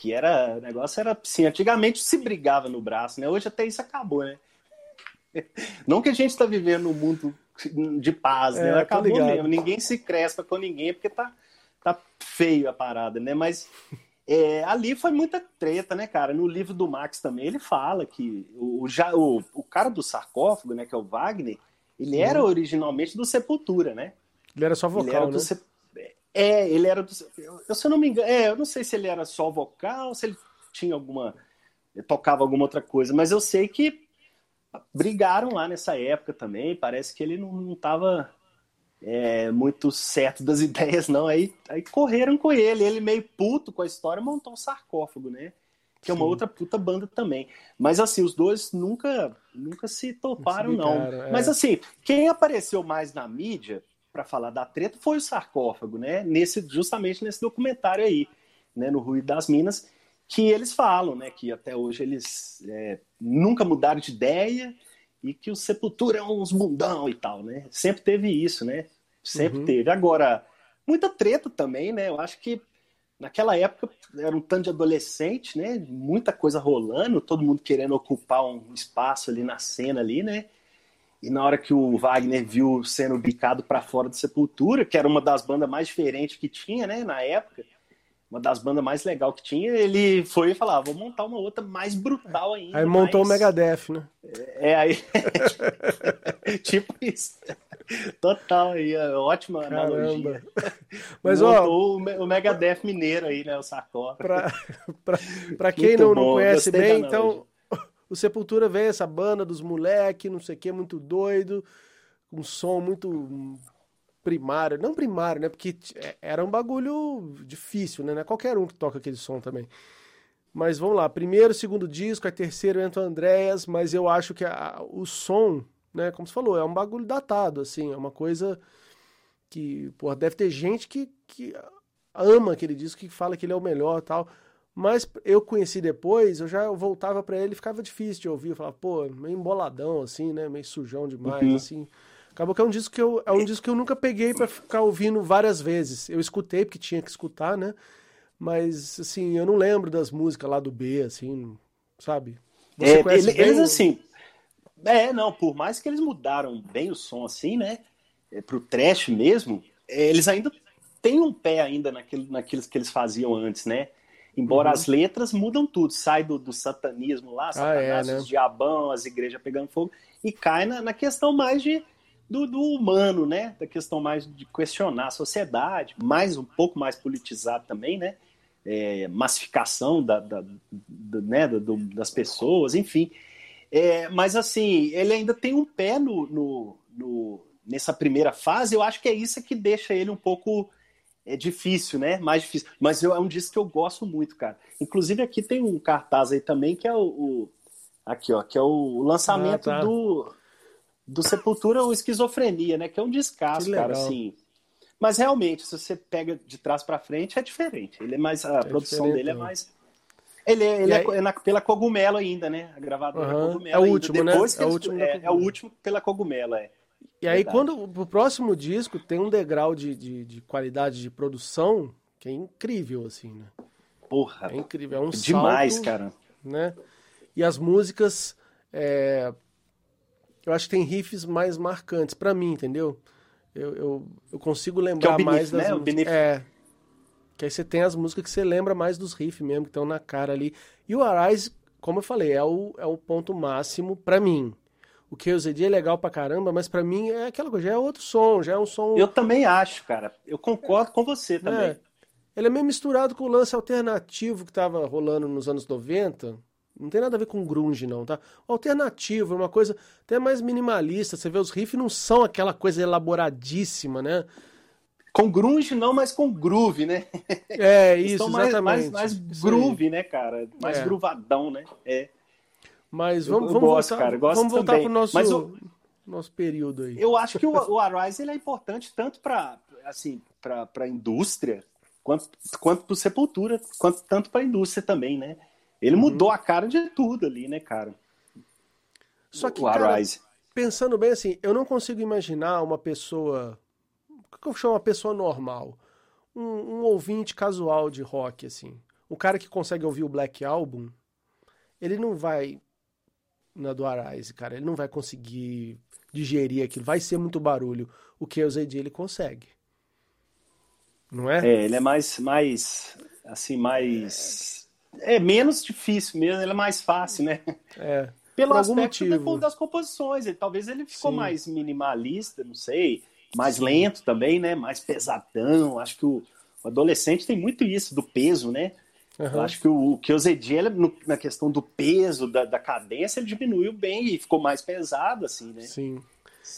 S2: Que era, o negócio era assim, antigamente se brigava no braço, né? Hoje até isso acabou, né? Não que a gente está vivendo um mundo de paz, né? é, né? Acabou mesmo. Ninguém se crespa com ninguém porque tá, tá feio a parada, né? Mas é, ali foi muita treta, né, cara? No livro do Max também ele fala que o, o, o cara do sarcófago, né, que é o Wagner, ele Sim. era originalmente do Sepultura, né?
S1: Ele era só vocal,
S2: ele
S1: né?
S2: Se... É, ele era do. Eu, se eu não me engano, é, eu não sei se ele era só vocal, se ele tinha alguma. Ele tocava alguma outra coisa, mas eu sei que brigaram lá nessa época também. Parece que ele não estava é, muito certo das ideias, não. Aí, aí correram com ele. Ele meio puto com a história montou um sarcófago, né? Que é uma Sim. outra puta banda também. Mas assim, os dois nunca nunca se toparam, não. É. Mas assim, quem apareceu mais na mídia para falar da treta foi o sarcófago, né? Nesse, justamente nesse documentário aí, né? No Ruído das Minas que eles falam, né, que até hoje eles é, nunca mudaram de ideia e que o Sepultura é uns bundão e tal, né? Sempre teve isso, né? Sempre uhum. teve. Agora, muita treta também, né? Eu acho que naquela época era um tanto de adolescente, né? Muita coisa rolando, todo mundo querendo ocupar um espaço ali na cena ali, né? E na hora que o Wagner viu sendo bicado para fora do Sepultura, que era uma das bandas mais diferentes que tinha, né, na época, uma das bandas mais legais que tinha, ele foi e falou: ah, vou montar uma outra mais brutal ainda.
S1: Aí montou mais... o Megadeth, né?
S2: É, aí. tipo isso. Total aí, ótima Caramba. analogia.
S1: Mas,
S2: montou ó, o Megadeth mineiro aí, né? O Sacó.
S1: Pra, pra, pra quem não, não conhece bem, então. O Sepultura veio essa banda dos moleque, não sei o que, muito doido, um som muito primário, não primário, né? Porque é, era um bagulho difícil, né? Não é qualquer um que toca aquele som também. Mas vamos lá, primeiro, segundo disco, aí terceiro entra o Andréas, mas eu acho que a, o som, né, como você falou, é um bagulho datado, assim, é uma coisa que, pô, deve ter gente que, que ama aquele disco, que fala que ele é o melhor tal. Mas eu conheci depois, eu já voltava para ele, ficava difícil de ouvir, eu falava, pô, meio emboladão, assim, né, meio sujão demais, uhum. assim. Acabou que é um disco que eu, é um disco que eu nunca peguei para ficar ouvindo várias vezes. Eu escutei porque tinha que escutar, né? Mas, assim, eu não lembro das músicas lá do B, assim, sabe?
S2: Você é, conhece ele, eles, assim... É, não, por mais que eles mudaram bem o som, assim, né? É, pro trash mesmo, é, eles ainda têm um pé ainda naquilo, naqueles que eles faziam antes, né? Embora uhum. as letras mudam tudo, sai do, do satanismo lá, satanás, ah, é, né? os diabão, as igrejas pegando fogo, e cai na, na questão mais de do, do, humano, né? Da questão mais de questionar a sociedade, mais um pouco mais politizado também, né? É, massificação da, da, né? Do, das pessoas, enfim. É, mas assim, ele ainda tem um pé no, no, no, nessa primeira fase. Eu acho que é isso que deixa ele um pouco é difícil, né? Mais difícil. Mas eu, é um disco que eu gosto muito, cara. Inclusive aqui tem um cartaz aí também que é o, o aqui, ó, que é o lançamento ah, tá. do do Sepultura o Esquizofrenia, né? Que é um descasso, cara, assim. Mas realmente, se você pega de trás para frente, é diferente. Ele é mais. A é produção dele é mais. Ele, é, ele é, é na, pela Cogumelo ainda, né? A gravadora
S1: uhum. Cogumelo. É o último, né?
S2: Depois
S1: né? É
S2: o
S1: último,
S2: é, é, o último pela Cogumelo, é.
S1: E aí, Verdade. quando o próximo disco tem um degrau de, de, de, qualidade de produção que é incrível, assim, né?
S2: Porra.
S1: É incrível. É um
S2: Demais,
S1: salto,
S2: cara.
S1: Né? E as músicas. É, eu acho que tem riffs mais marcantes para mim, entendeu? eu, eu, eu consigo lembrar que é mais das né? músicas. É. Que aí você tem as músicas que você lembra mais dos riffs mesmo, que estão na cara ali. E o Arise, como eu falei, é o, é o ponto máximo para mim. O QZD é legal pra caramba, mas para mim é aquela coisa, já é outro som, já é um som.
S2: Eu também acho, cara. Eu concordo com você também. É.
S1: Ele é meio misturado com o lance alternativo que tava rolando nos anos 90. Não tem nada a ver com grunge, não, tá? Alternativo, uma coisa até mais minimalista. Você vê os riffs não são aquela coisa elaboradíssima, né?
S2: Com grunge não, mas com groove, né?
S1: É, isso, mais,
S2: exatamente. Mais, mais groove, né, cara? Mais é. groovadão, né? É.
S1: Mas vamos, eu, eu vamos gosto, voltar, cara, gosto vamos voltar também. pro nosso, mas eu, nosso período aí.
S2: Eu acho que o, o Arise ele é importante tanto para assim, a indústria, quanto, quanto para Sepultura, quanto tanto para a indústria também, né? Ele uhum. mudou a cara de tudo ali, né, cara?
S1: Só que, cara, Arise. pensando bem assim, eu não consigo imaginar uma pessoa. O que eu chamo uma pessoa normal? Um, um, ouvinte casual de rock, assim. O cara que consegue ouvir o Black Album, ele não vai na do Arise, cara. Ele não vai conseguir digerir aquilo. Vai ser muito barulho. O que o ZD ele consegue. Não é?
S2: É, ele é mais, mais assim, mais... É menos difícil mesmo, ele é mais fácil, né?
S1: É.
S2: Pelo aspecto motivo. das composições. Ele, talvez ele ficou Sim. mais minimalista, não sei. Mais Sim. lento também, né? Mais pesadão. Acho que o, o adolescente tem muito isso, do peso, né? Uhum. Eu acho que o, que o Zediel, na questão do peso, da, da cadência, ele diminuiu bem e ficou mais pesado, assim, né?
S1: Sim.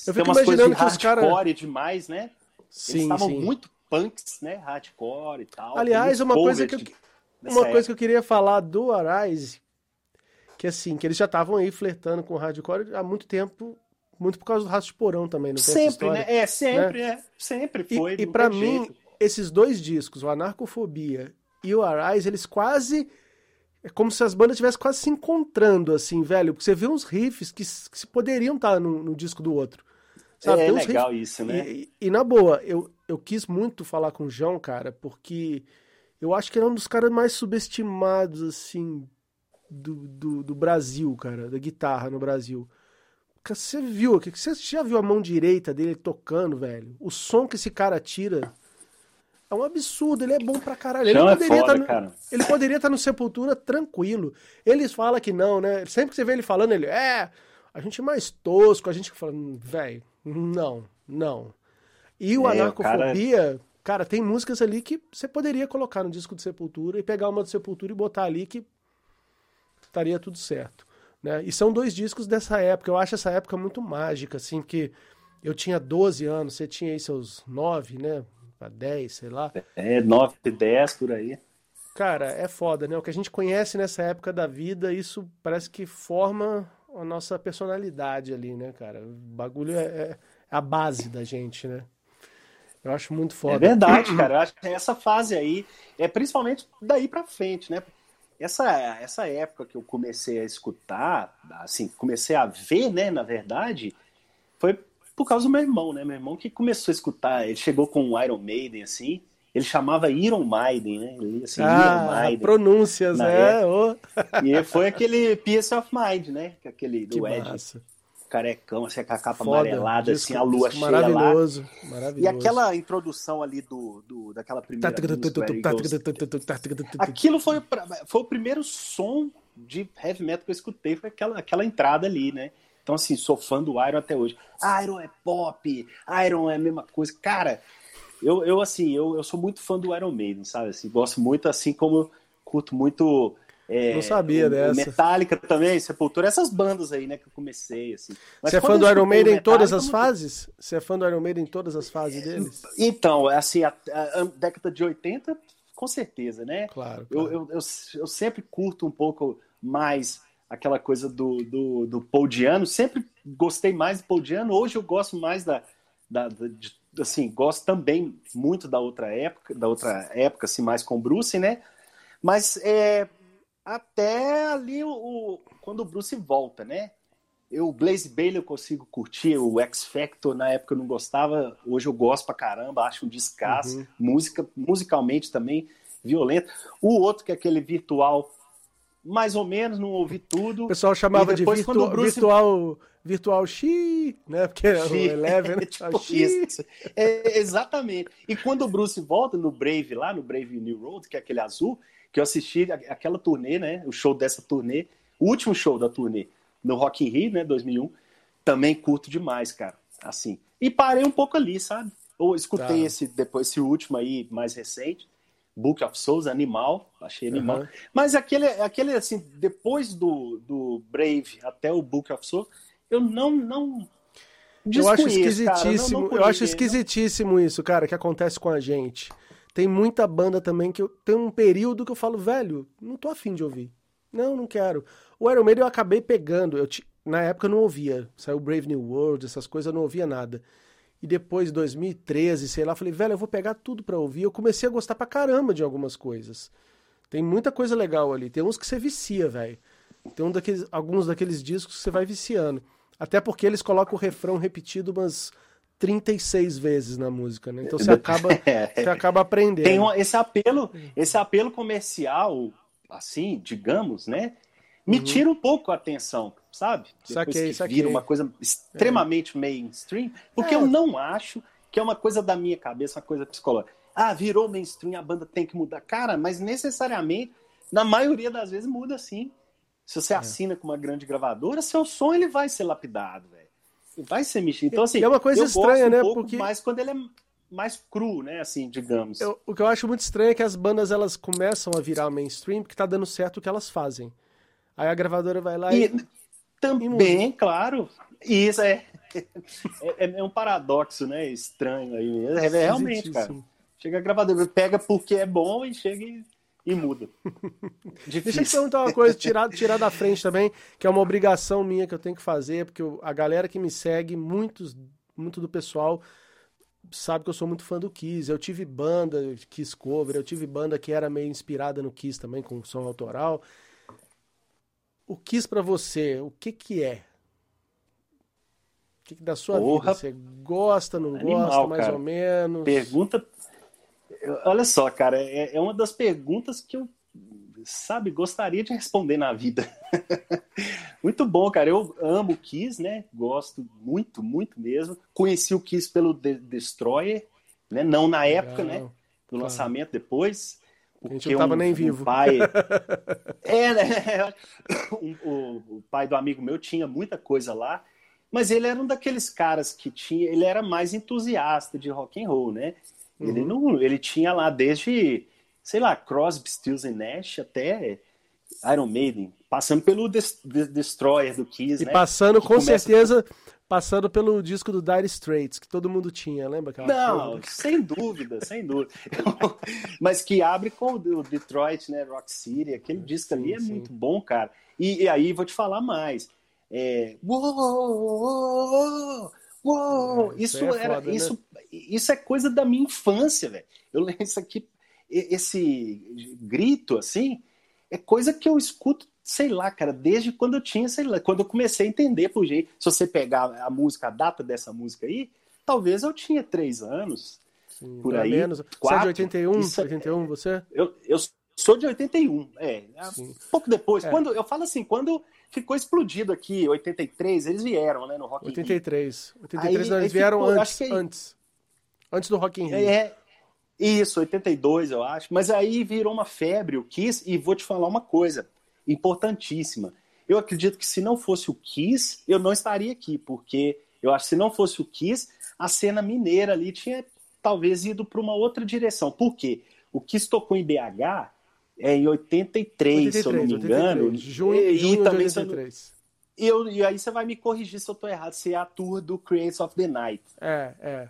S2: Eu fico Tem imaginando que os caras. demais, né? Sim, Eles estavam muito punks, né? Hardcore e tal.
S1: Aliás, uma coisa que eu, uma coisa que eu queria falar do Arise, que assim, que eles já estavam aí flertando com o hardcore há muito tempo, muito por causa do Raço de Porão também, não tem
S2: Sempre, né? É, sempre, né? é. Sempre foi.
S1: E, e para mim, jeito. esses dois discos, o Anarcofobia e o Arise, eles quase. É como se as bandas estivessem quase se encontrando, assim, velho. Porque você vê uns riffs que, que poderiam estar no, no, disco do outro.
S2: Sabe? É legal riffs... isso, né?
S1: E, e, na boa, eu, eu quis muito falar com o João, cara, porque eu acho que ele é um dos caras mais subestimados, assim, do, do, do Brasil, cara, da guitarra no Brasil. Você viu, você já viu a mão direita dele tocando, velho? O som que esse cara tira é um absurdo, ele é bom pra caralho. Ele
S2: poderia,
S1: é
S2: foda,
S1: tá no,
S2: cara.
S1: ele poderia estar tá no Sepultura tranquilo. Eles falam que não, né? Sempre que você vê ele falando, ele é. A gente é mais tosco, a gente fala, velho, não, não. E o é, Anarcofobia, cara... cara... tem músicas ali que você poderia colocar no disco de Sepultura e pegar uma do Sepultura e botar ali que estaria tudo certo. Né? E são dois discos dessa época. Eu acho essa época muito mágica, assim, porque eu tinha 12 anos, você tinha aí seus 9, né? para 10, sei lá.
S2: É, 9, 10 por aí.
S1: Cara, é foda, né? O que a gente conhece nessa época da vida, isso parece que forma a nossa personalidade ali, né, cara? O bagulho é, é a base da gente, né? Eu acho muito foda.
S2: É verdade, cara. Eu acho que essa fase aí, é principalmente daí para frente, né? Essa, essa época que eu comecei a escutar, assim, comecei a ver, né, na verdade, foi por causa do meu irmão, né? Meu irmão que começou a escutar, ele chegou com o Iron Maiden, assim, ele chamava Iron Maiden, né? Ele assim,
S1: ah, Iron Maiden. pronúncias, né? Oh.
S2: e foi aquele Peace of Mind, né? Aquele do que Ed. Massa. Carecão, assim, com a capa Foda, amarelada, disco, assim, a lua cheia
S1: maravilhoso,
S2: lá.
S1: Maravilhoso.
S2: E aquela introdução ali do, do daquela primeira Aquilo foi, foi o primeiro som de heavy metal que eu escutei, foi aquela, aquela entrada ali, né? Então, assim, sou fã do Iron até hoje. Iron é pop, Iron é a mesma coisa. Cara, eu, eu assim, eu, eu sou muito fã do Iron Maiden, sabe? Assim, gosto muito, assim como eu curto muito. É,
S1: não sabia o, dessa.
S2: Metallica também, Sepultura, essas bandas aí, né, que eu comecei, assim.
S1: Mas Você é fã do Iron Maiden em todas as fases? Você é fã do Iron Maiden em todas as fases deles?
S2: Então, assim, a, a, a década de 80, com certeza, né?
S1: Claro. claro.
S2: Eu, eu, eu, eu sempre curto um pouco mais aquela coisa do, do, do Paul Diano. Sempre gostei mais do Paul Diano. Hoje eu gosto mais da, da, da de, assim, gosto também muito da outra época, da outra época, assim, mais com Bruce, né? Mas é, até ali o, o, quando o Bruce volta, né? Eu, o Blaze Bailey eu consigo curtir, o X Factor na época eu não gostava, hoje eu gosto pra caramba, acho um descasso, uhum. música, musicalmente também violento. O outro que é aquele virtual mais ou menos, não ouvi tudo.
S1: O pessoal chamava de virtu Bruce... virtual Virtual Xi, né? Porque é o Eleven, né? tipo.
S2: É, exatamente. E quando o Bruce volta no Brave lá, no Brave New Road, que é aquele azul, que eu assisti aquela turnê, né? O show dessa turnê, o último show da turnê, no Rock in Rio, né? 2001, também curto demais, cara. Assim. E parei um pouco ali, sabe? Ou escutei tá. esse depois esse último aí mais recente, Book of Souls, animal, achei animal. Uhum. Mas aquele, aquele assim, depois do, do Brave até o Book of Souls, eu não não
S1: eu acho esquisitíssimo, cara, não, não eu acho esquisitíssimo isso, cara, que acontece com a gente. Tem muita banda também que eu tem um período que eu falo, velho, não tô afim de ouvir. Não, não quero. O Iron Maiden eu acabei pegando, eu na época eu não ouvia, saiu Brave New World, essas coisas eu não ouvia nada. E depois, 2013, sei lá, falei, velho, eu vou pegar tudo pra ouvir. Eu comecei a gostar pra caramba de algumas coisas. Tem muita coisa legal ali. Tem uns que você vicia, velho. Tem um daqueles, alguns daqueles discos que você vai viciando. Até porque eles colocam o refrão repetido umas 36 vezes na música, né? Então você acaba, é. você acaba aprendendo.
S2: Tem um, esse apelo, esse apelo comercial, assim, digamos, né? Me uhum. tira um pouco a atenção, sabe? Depois saquei, que saquei. vira uma coisa extremamente é. mainstream, porque é. eu não acho que é uma coisa da minha cabeça, uma coisa psicológica. Ah, virou mainstream, a banda tem que mudar. Cara, mas necessariamente, na maioria das vezes, muda sim. Se você é. assina com uma grande gravadora, seu som ele vai ser lapidado, velho. Vai ser mexido. Então, assim,
S1: é uma coisa estranha, um né?
S2: Porque mais quando ele é mais cru, né? Assim, digamos.
S1: Eu, o que eu acho muito estranho é que as bandas elas começam a virar mainstream porque tá dando certo o que elas fazem. Aí a gravadora vai lá e. e
S2: também, e claro. Isso é, é, é. um paradoxo, né? Estranho aí. É, realmente, cara. Chega a gravadora, pega porque é bom e chega e e muda.
S1: Difícil. Deixa eu te perguntar uma coisa, tirar, tirar da frente também, que é uma obrigação minha que eu tenho que fazer, porque eu, a galera que me segue, muitos, muito do pessoal sabe que eu sou muito fã do Kiss. Eu tive banda Kiss cover, eu tive banda que era meio inspirada no Kiss também, com som autoral. O Kiss para você, o que que é? O que, que da sua Porra. vida? Você gosta, não Animal, gosta, mais
S2: cara.
S1: ou menos?
S2: Pergunta Olha só, cara, é, é uma das perguntas que eu, sabe, gostaria de responder na vida. muito bom, cara. Eu amo o Kiss, né? Gosto muito, muito mesmo. Conheci o Kiss pelo The Destroyer, né? Não na época, né? Do lançamento, depois.
S1: A gente não tava um, nem vivo.
S2: Um pai... é, né? Um, o, o pai do amigo meu tinha muita coisa lá. Mas ele era um daqueles caras que tinha, ele era mais entusiasta de rock and roll, né? Ele, uhum. não, ele tinha lá desde, sei lá, Crosby, Stills e Nash até Iron Maiden, passando pelo Des Destroyer do Kiss,
S1: e
S2: né?
S1: passando, com certeza, passando pelo disco do Dire Straits, que todo mundo tinha, lembra? Aquela
S2: não, sem dúvida, sem dúvida. Mas que abre com o Detroit, né, Rock City, aquele disco sim, ali é sim. muito bom, cara. E, e, aí, vou te falar mais. É... Uou, Uou, é, isso, é era, foda, isso, né? isso é coisa da minha infância, velho. Eu lembro isso aqui, esse grito assim, é coisa que eu escuto, sei lá, cara, desde quando eu tinha, sei lá, quando eu comecei a entender por jeito. Se você pegar a música, a data dessa música aí, talvez eu tinha três anos. Sim, por aí.
S1: Menos. Quatro, você é de 81? Isso, 81 é você?
S2: Eu, eu sou de 81, é. Sim. Pouco depois. É. Quando, eu falo assim, quando ficou explodido aqui, 83, eles vieram, né, no Rock
S1: 83. 83 aí, não, eles vieram ficou, antes, que... antes. Antes do Rock in Rio.
S2: É, isso, 82, eu acho. Mas aí virou uma febre o Kiss, e vou te falar uma coisa importantíssima. Eu acredito que se não fosse o Kiss, eu não estaria aqui, porque eu acho que se não fosse o Kiss, a cena mineira ali tinha talvez ido para uma outra direção. Por quê? O Kiss tocou em BH é em 83, 83 se eu não me 83, engano.
S1: Junho, e, junho também, de 83.
S2: E, eu, e aí você vai me corrigir se eu tô errado, se é a tour do Creates of the Night.
S1: É, é.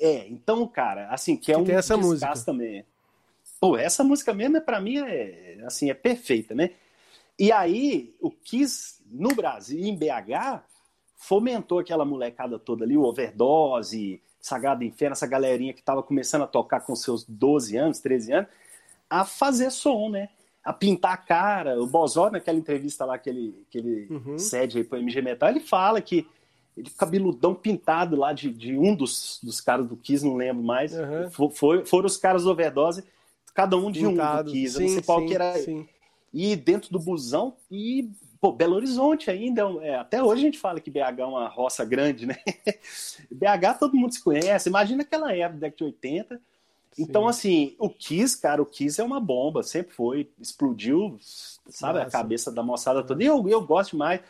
S2: É, então, cara, assim, que é
S1: que
S2: um
S1: tem essa música
S2: também. Pô, essa música mesmo, é, para mim, é, assim, é perfeita, né? E aí, o Kiss, no Brasil, em BH, fomentou aquela molecada toda ali, o Overdose, Sagrado Inferno, essa galerinha que tava começando a tocar com seus 12 anos, 13 anos, a fazer som, né? A pintar a cara. O Bozó, naquela entrevista lá que ele, que ele uhum. cede aí pro MG Metal, ele fala que ele cabeludão pintado lá de, de um dos, dos caras do Kiss, não lembro mais. Uhum. Foi, foram os caras do Overdose, cada um de Pintado. um do Kiss. Sim, eu não sei qual sim, que era. Sim. E dentro do busão, e pô, Belo Horizonte ainda, é, é até hoje a gente fala que BH é uma roça grande, né? BH todo mundo se conhece, imagina aquela época, década de 80. Então, assim, o Kiss, cara, o Kiss é uma bomba, sempre foi, explodiu, sabe, Nossa. a cabeça da moçada toda. E eu, eu gosto mais.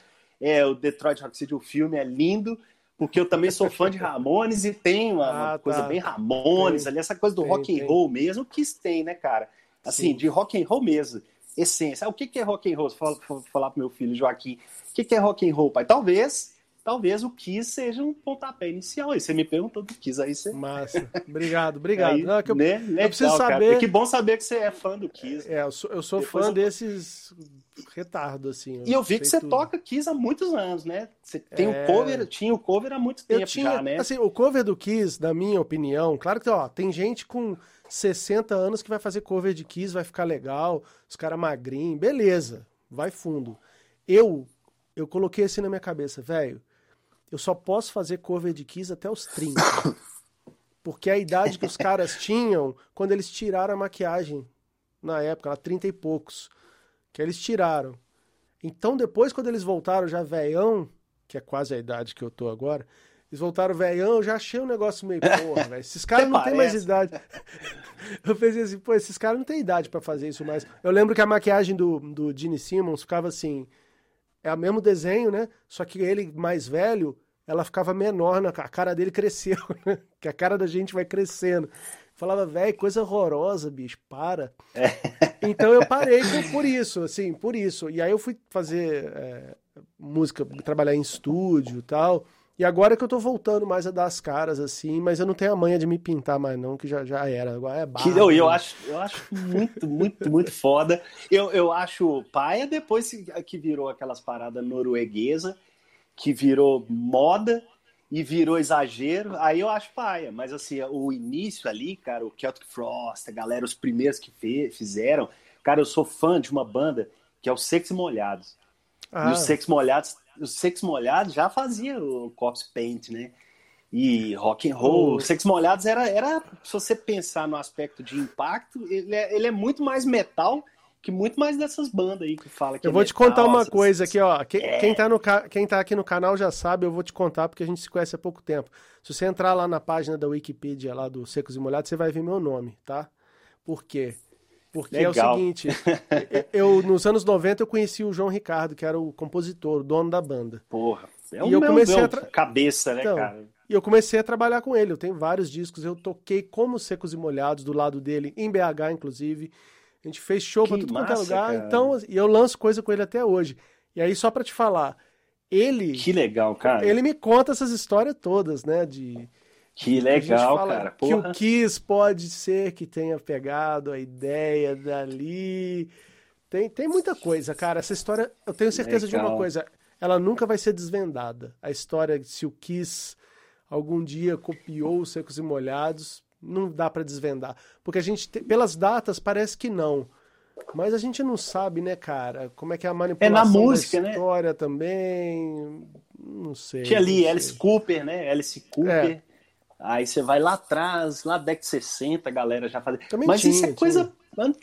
S2: É, o Detroit Rock City, o filme é lindo, porque eu também sou fã de Ramones e tem uma, ah, coisa tá. bem Ramones tem, ali, essa coisa do tem, rock and roll mesmo, o Kiss tem, né, cara? Assim, Sim. de rock and roll mesmo essência. O que, que é rock and roll? Vou falar pro meu filho Joaquim. O que, que é rock and roll, pai? Talvez, talvez o Kiss seja um pontapé inicial. Aí você me perguntou do Kiss, aí você.
S1: Massa. Obrigado, obrigado. Aí,
S2: Não, é eu, né? Legal, eu preciso saber. Cara. Que bom saber que você é fã do Kiss.
S1: É, eu sou, eu sou fã eu... desses retardos, assim.
S2: E eu vi que você tudo. toca Kiss há muitos anos, né? Você tem é... o cover, tinha o cover há muito tempo tinha, já, né?
S1: Assim, o cover do Kiss, na minha opinião, claro que ó, tem gente com 60 anos que vai fazer cover de Kiss, vai ficar legal, os caras magrinhos, beleza, vai fundo. Eu, eu coloquei assim na minha cabeça, velho, eu só posso fazer cover de Kiss até os 30. Porque a idade que os caras tinham quando eles tiraram a maquiagem na época, lá 30 e poucos, que eles tiraram. Então depois, quando eles voltaram já velhão, que é quase a idade que eu tô agora, eles voltaram velhão, eu já achei um negócio meio porra, velho. Esses caras não têm mais idade. Eu pensei assim, pô, esses caras não têm idade para fazer isso mais. Eu lembro que a maquiagem do, do Gene Simmons ficava assim, é o mesmo desenho, né? Só que ele mais velho, ela ficava menor, na, a cara dele cresceu, né? Que a cara da gente vai crescendo. Falava, velho, coisa horrorosa, bicho, para. É. Então eu parei por, por, isso, assim, por isso. E aí eu fui fazer é, música, trabalhar em estúdio e tal. E agora que eu tô voltando mais a dar as caras, assim, mas eu não tenho a manha de me pintar mais, não, que já, já era. Agora é barra.
S2: Eu, eu, acho, eu acho muito, muito, muito foda. Eu, eu acho paia depois que virou aquelas paradas norueguesa, que virou moda e virou exagero, aí eu acho paia. Mas assim, o início ali, cara, o Celtic Frost, a galera, os primeiros que fizeram. Cara, eu sou fã de uma banda que é o Sex Molhados. Ah. E os Sex Molhados os Sex Molhados já fazia o Corpse Paint, né? E rock and roll, oh. Sex Molhados era, era, se você pensar no aspecto de impacto, ele é, ele é muito mais metal que muito mais dessas bandas aí que fala que
S1: Eu
S2: é
S1: vou
S2: metal,
S1: te contar uma coisa aqui, ó. Quem, é. quem, tá no, quem tá aqui no canal já sabe, eu vou te contar porque a gente se conhece há pouco tempo. Se você entrar lá na página da Wikipedia lá do Secos e Molhados, você vai ver meu nome, tá? Por quê? Porque Legal. é o seguinte, eu nos anos 90 eu conheci o João Ricardo, que era o compositor, o dono da banda.
S2: Porra, é o meu, comecei meu a tra... cabeça, né, então, cara?
S1: E eu comecei a trabalhar com ele. Eu tenho vários discos, eu toquei como Secos e Molhados do lado dele, em BH inclusive. A gente fez show para tudo massa, quanto é lugar. Cara. Então, e eu lanço coisa com ele até hoje. E aí só para te falar, ele
S2: Que legal, cara.
S1: Ele me conta essas histórias todas, né, de
S2: que legal, cara.
S1: Porra. Que o Kiss pode ser que tenha pegado a ideia dali. Tem, tem muita coisa, cara. Essa história, eu tenho certeza legal. de uma coisa. Ela nunca vai ser desvendada. A história de se o Kiss algum dia copiou os Secos e Molhados, não dá para desvendar. Porque a gente, pelas datas, parece que não. Mas a gente não sabe, né, cara? Como é que é a manipulação é na música, da né? história né? também. Não sei.
S2: Tinha ali Alice Cooper, né? Alice Cooper. É. Aí você vai lá atrás, lá década de 60, a galera já fazia. Também Mas tinha, isso é coisa.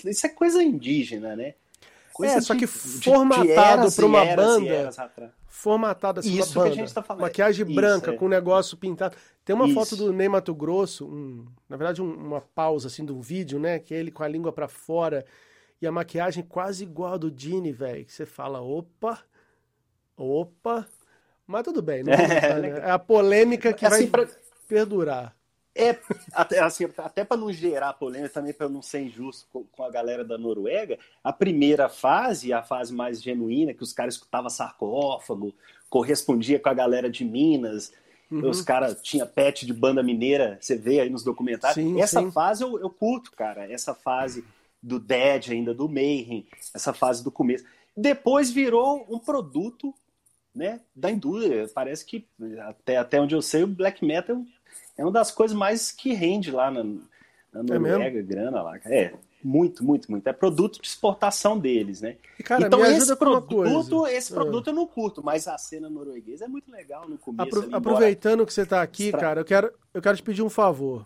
S2: Isso é coisa indígena, né?
S1: Coisa é, só que formatado para uma banda. Formatado assim,
S2: isso
S1: uma banda.
S2: Que a gente tá falando.
S1: Maquiagem isso, branca, é. com um negócio pintado. Tem uma isso. foto do Ney Mato Grosso, um, na verdade, um, uma pausa assim de um vídeo, né? Que é ele com a língua para fora e a maquiagem quase igual a do Dini, velho. Que você fala, opa, opa. Mas tudo bem, né? É, é a polêmica que assim, vai. Pra perdurar.
S2: É, até, assim, até para não gerar polêmica, também para não ser injusto com, com, a galera da Noruega, a primeira fase, a fase mais genuína, que os caras escutavam sarcófago, correspondia com a galera de Minas, uhum. os caras tinha pet de banda mineira, você vê aí nos documentários. Sim, essa sim. fase eu, eu curto, cara, essa fase do Dead ainda, do Mayhem, essa fase do começo. Depois virou um produto né, da indústria. Parece que, até, até onde eu sei, o black metal é uma das coisas mais que rende lá na, na é Noruega, é grana lá. É, muito, muito, muito. É produto de exportação deles, né?
S1: E, cara, então esse
S2: produto, esse é. produto eu não curto, mas a cena norueguesa é muito legal no começo. Apro
S1: ali, aproveitando embora... que você está aqui, cara, eu quero, eu quero te pedir um favor.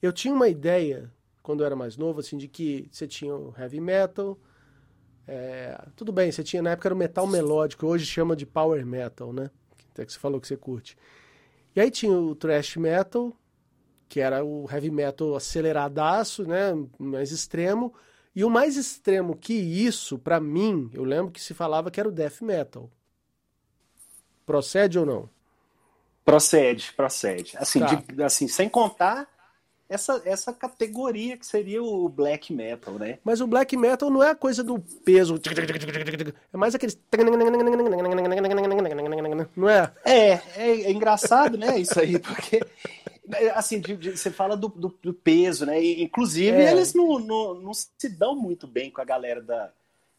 S1: Eu tinha uma ideia quando eu era mais novo, assim, de que você tinha o heavy metal, É, tudo bem, você tinha na época era o metal melódico, hoje chama de power metal, né? Até que você falou que você curte. E aí tinha o thrash metal, que era o heavy metal aceleradaço, né? Mais extremo. E o mais extremo que isso, para mim, eu lembro que se falava que era o death metal. Procede ou não?
S2: Procede, procede. Assim, tá. de, assim sem contar essa, essa categoria que seria o black metal, né?
S1: Mas o black metal não é a coisa do peso. É mais aqueles. Não é?
S2: É, é, é engraçado, né? Isso aí, porque. Assim, de, de, você fala do, do, do, peso, né? E, inclusive, é. eles não, não, não se dão muito bem com a galera da,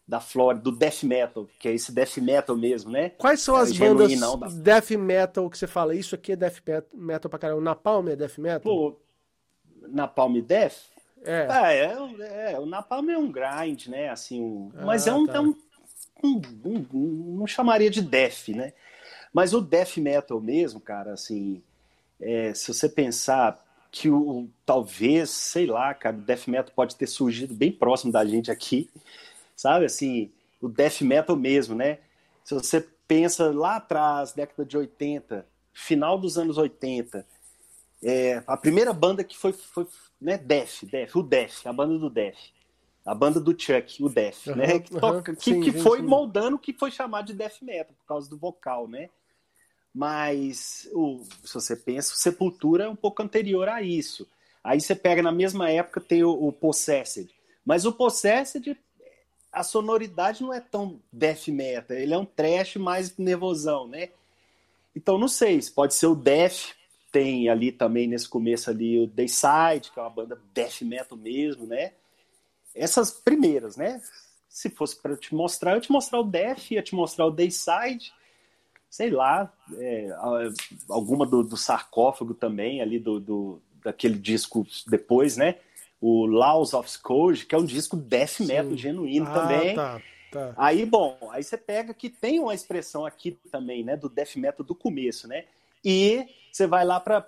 S2: da Flórida, do death metal, que é esse death metal mesmo, né?
S1: Quais são as é, bandas da... death metal que você fala? Isso aqui é death metal pra caramba. Napalm é death metal? Pô,
S2: Napalm Death? É. Ah, é, é, o Napalm é um grind, né? Assim, um, ah, mas é um, tá. é um, um, um, Não chamaria de death, né? Mas o death metal mesmo, cara, assim. É, se você pensar que o talvez, sei lá, cara, o death metal pode ter surgido bem próximo da gente aqui, sabe? Assim, o death metal mesmo, né? Se você pensa lá atrás, década de 80, final dos anos 80, é, a primeira banda que foi, foi né, Def, Def, o Def, a banda do Def. A banda do Chuck, o Def, uhum, né? Que, toca, que, sim, que sim, foi sim. moldando o que foi chamado de Death Metal, por causa do vocal, né? Mas, o, se você pensa, Sepultura é um pouco anterior a isso. Aí você pega na mesma época, tem o, o Possessed. Mas o Possessed, a sonoridade não é tão death metal, ele é um trash mais nervosão, né? Então não sei, pode ser o death tem ali também nesse começo ali o Dayside, que é uma banda death metal mesmo, né? Essas primeiras, né? Se fosse para te mostrar, eu te mostrar o Death, ia te mostrar o Dayside, sei lá, é, alguma do, do, sarcófago também, ali do, do, daquele disco depois, né? O Laws of Scourge, que é um disco death metal Sim. genuíno ah, também. Tá, tá. Aí, bom, aí você pega que tem uma expressão aqui também, né? Do death metal do começo, né? E você vai lá para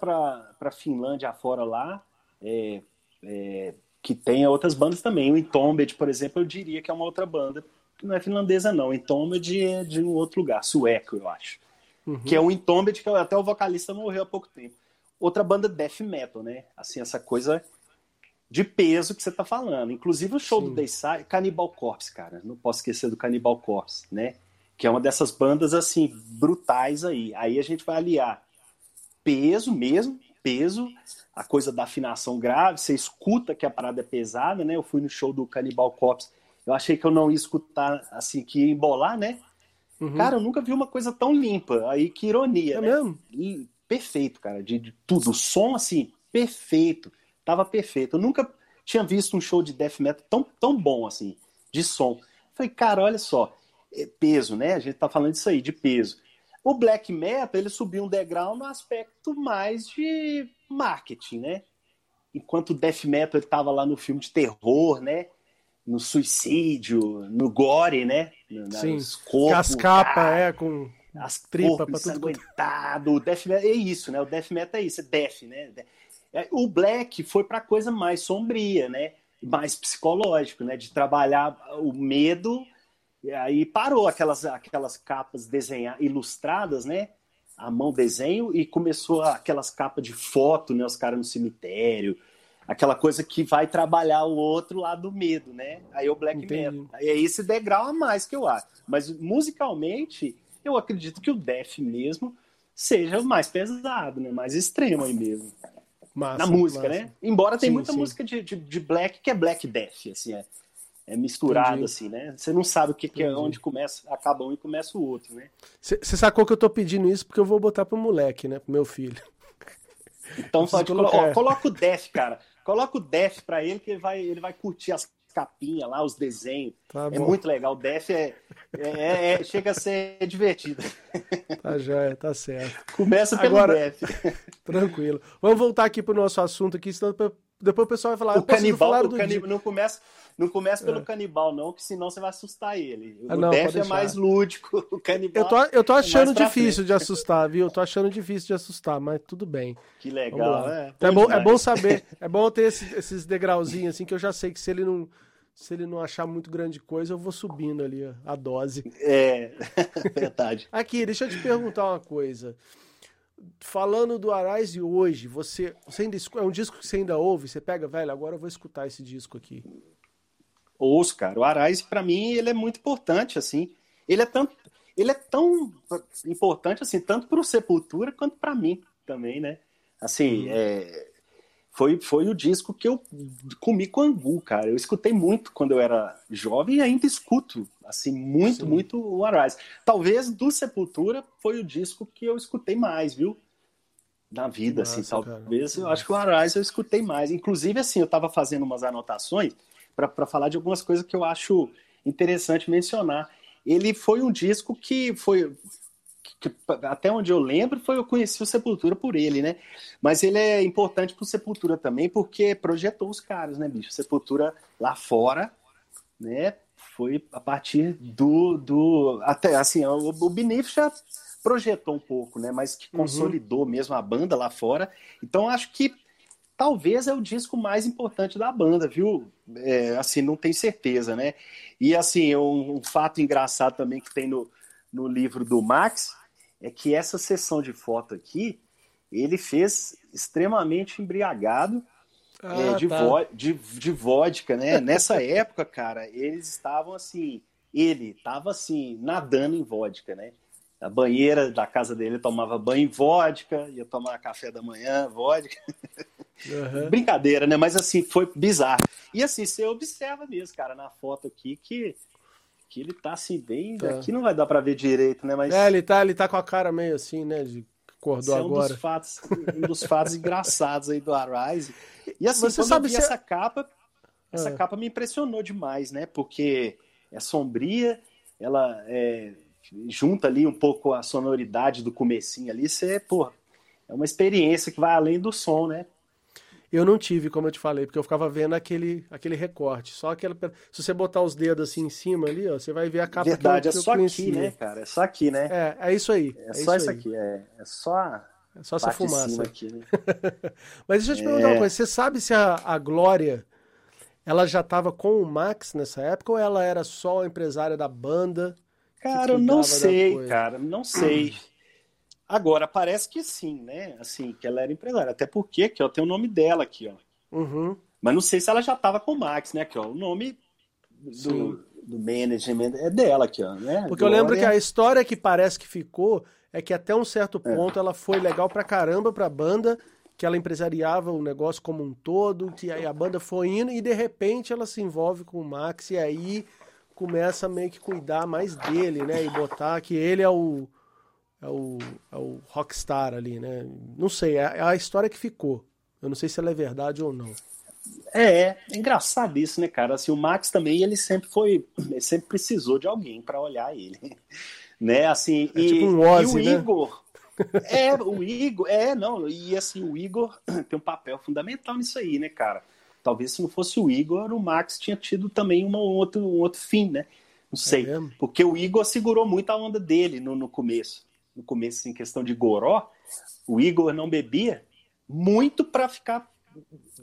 S2: a Finlândia afora lá, é, é, que tem outras bandas também. O Entombed, por exemplo, eu diria que é uma outra banda. Não é finlandesa, não. Entombed é de um outro lugar, sueco, eu acho. Uhum. Que é o Entombed, que até o vocalista morreu há pouco tempo. Outra banda death metal, né? Assim, essa coisa de peso que você tá falando. Inclusive o show Sim. do Dayside, Cannibal Corpse, cara. Não posso esquecer do Cannibal Corpse, né? que é uma dessas bandas assim brutais aí. Aí a gente vai aliar peso mesmo, peso, a coisa da afinação grave, você escuta que a parada é pesada, né? Eu fui no show do Cannibal Corpse, eu achei que eu não ia escutar assim que ia embolar, né? Uhum. Cara, eu nunca vi uma coisa tão limpa. Aí que ironia, é né? mesmo? E, perfeito, cara, de, de tudo, o som assim, perfeito. Tava perfeito. Eu nunca tinha visto um show de death metal tão, tão bom assim, de som. Falei, cara, olha só, é, peso, né? A gente tá falando disso aí, de peso. O black metal, ele subiu um degrau no aspecto mais de marketing, né? Enquanto o death metal ele tava lá no filme de terror, né? No suicídio, no gore, né?
S1: Sim, corpos, as capas, é, com
S2: as tripas para tudo. Aguentado. O death metal é isso, né? O death metal é isso, é death, né? É, o black foi para coisa mais sombria, né? Mais psicológico, né? De trabalhar o medo e aí parou aquelas, aquelas capas desenhar, ilustradas, né? A mão desenho e começou aquelas capas de foto, né? Os caras no cemitério, aquela coisa que vai trabalhar o outro lado do medo, né? Aí o black Entendi. metal. É esse degrau a mais que eu acho. Mas musicalmente, eu acredito que o death mesmo seja mais pesado, né? Mais extremo aí mesmo. Massa, Na música, massa. né? Embora tem sim, muita sim. música de, de, de, black que é black death, assim, é é misturado, Entendi. assim, né? Você não sabe o que, que é onde começa, acaba um e começa o outro, né?
S1: Você sacou que eu tô pedindo isso porque eu vou botar pro moleque, né? Pro meu filho.
S2: Então pode colocar. Ó, coloca o Def, cara. Coloca o Def pra ele que ele vai, ele vai curtir as capinhas lá, os desenhos. Tá é muito legal. O Def é, é, é, chega a ser divertido.
S1: Tá joia, tá certo.
S2: Começa pelo Agora, Def.
S1: Tranquilo. Vamos voltar aqui pro nosso assunto aqui, senão depois o pessoal vai falar.
S2: O canibal, o canibal não começa, não começa pelo é. canibal, não, que senão você vai assustar ele. O ah, não, Def é mais lúdico, o canibal.
S1: Eu tô, eu tô é achando é difícil de assustar, viu? Eu tô achando difícil de assustar, mas tudo bem.
S2: Que legal,
S1: é. É bom, é bom saber, é bom ter esses, esses degrauzinhos assim, que eu já sei que se ele não. se ele não achar muito grande coisa, eu vou subindo ali a dose.
S2: É, verdade.
S1: Aqui, deixa eu te perguntar uma coisa. Falando do Arise hoje, você, você ainda é um disco que você ainda ouve? Você pega, velho, agora eu vou escutar esse disco aqui.
S2: Ouço, cara. O Arise, para mim, ele é muito importante, assim. Ele é tanto, ele é tão importante, assim, tanto pro Sepultura quanto para mim também, né? Assim, hum. é, foi, foi o disco que eu comi com angu, cara. Eu escutei muito quando eu era jovem e ainda escuto, assim, muito, Sim. muito o Arise. Talvez do Sepultura foi o disco que eu escutei mais, viu? Na vida, assim, Nossa, assim, talvez cara. eu acho que o Arise eu escutei mais. Inclusive, assim, eu tava fazendo umas anotações para falar de algumas coisas que eu acho interessante mencionar. Ele foi um disco que foi que, até onde eu lembro, foi eu conheci o Sepultura por ele, né? Mas ele é importante pro Sepultura também, porque projetou os caras, né, bicho? Sepultura lá fora, né? Foi a partir do. do até assim, o, o já projetou um pouco, né? Mas que uhum. consolidou uhum. mesmo a banda lá fora. Então acho que talvez é o disco mais importante da banda, viu? É, assim, não tenho certeza, né? E assim, um, um fato engraçado também que tem no, no livro do Max é que essa sessão de foto aqui ele fez extremamente embriagado ah, é, de, tá. vo de, de vodka, né? Nessa época, cara, eles estavam assim, ele estava assim, nadando em vodka, né? A banheira da casa dele tomava banho em vodka, ia tomar café da manhã, vodka. Uhum. Brincadeira, né? Mas assim, foi bizarro. E assim, você observa mesmo, cara, na foto aqui, que que ele tá assim bem. Tá. Aqui não vai dar para ver direito, né? Mas.
S1: É, ele tá, ele tá com a cara meio assim, né? De acordou
S2: é
S1: um agora.
S2: Dos fatos, um dos fatos engraçados aí do Arise. E assim, Você quando sabe eu vi se... essa capa, essa ah. capa me impressionou demais, né? Porque é sombria, ela é, junta ali um pouco a sonoridade do comecinho ali, você, pô, é uma experiência que vai além do som, né?
S1: Eu não tive, como eu te falei, porque eu ficava vendo aquele, aquele recorte. Só aquela. Se você botar os dedos assim em cima ali, ó, você vai ver a capa
S2: Verdade, que eu, é só aqui, né, cara? É só aqui, né?
S1: É, é isso aí.
S2: É, é só isso, aqui, é, é só.
S1: É só essa fumaça. Aqui, né? Mas deixa eu te perguntar uma é. coisa: você sabe se a, a Glória ela já estava com o Max nessa época ou ela era só empresária da banda?
S2: Cara, eu não sei, cara, não sei. Agora, parece que sim, né? Assim, que ela era empresária. Até porque, aqui, ó, tem o nome dela aqui, ó.
S1: Uhum.
S2: Mas não sei se ela já estava com o Max, né? Aqui, ó, o nome do, do management é dela aqui, ó. Né?
S1: Porque Glória... eu lembro que a história que parece que ficou é que até um certo é. ponto é. ela foi legal pra caramba pra banda, que ela empresariava o negócio como um todo, que aí a banda foi indo e de repente ela se envolve com o Max e aí começa a meio que cuidar mais dele, né? E botar que ele é o é o, é o rockstar ali, né? Não sei, é, é a história que ficou. Eu não sei se ela é verdade ou não.
S2: É, é engraçado isso, né, cara? Assim, o Max também, ele sempre foi, ele sempre precisou de alguém para olhar ele, né? Assim,
S1: é e, tipo um Ozzy,
S2: e o
S1: né?
S2: Igor, é, o Igor, é, não, e assim, o Igor tem um papel fundamental nisso aí, né, cara? Talvez se não fosse o Igor, o Max tinha tido também uma, um, outro, um outro fim, né? Não sei, é porque o Igor segurou muito a onda dele no, no começo no começo em questão de goró, o Igor não bebia muito para ficar,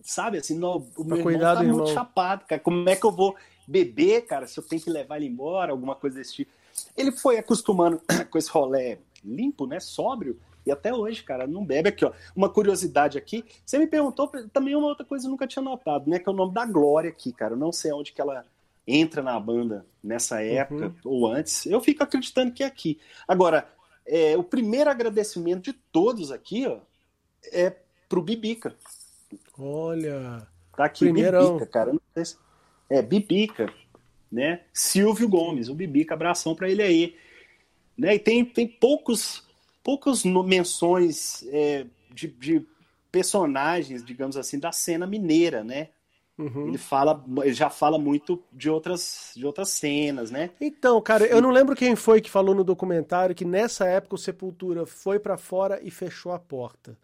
S2: sabe, assim, no, o meu irmão tá muito chapado, cara. Como é que eu vou beber, cara, se eu tenho que levar ele embora, alguma coisa desse tipo. Ele foi acostumando com esse rolê limpo, né, sóbrio, e até hoje, cara, não bebe aqui, ó. Uma curiosidade aqui, você me perguntou também uma outra coisa que eu nunca tinha notado, né, que é o nome da Glória aqui, cara. Eu não sei onde que ela entra na banda nessa época uhum. ou antes. Eu fico acreditando que é aqui. Agora, é, o primeiro agradecimento de todos aqui, ó, é pro Bibica.
S1: Olha.
S2: Tá aqui, Primeirão. Bibica, cara. É, Bibica, né? Silvio Gomes, o Bibica, abração para ele aí. Né? E tem, tem poucos, poucas menções é, de, de personagens, digamos assim, da cena mineira, né? Uhum. Ele fala, ele já fala muito de outras, de outras cenas, né?
S1: Então, cara, eu não lembro quem foi que falou no documentário que nessa época o Sepultura foi para fora e fechou a porta.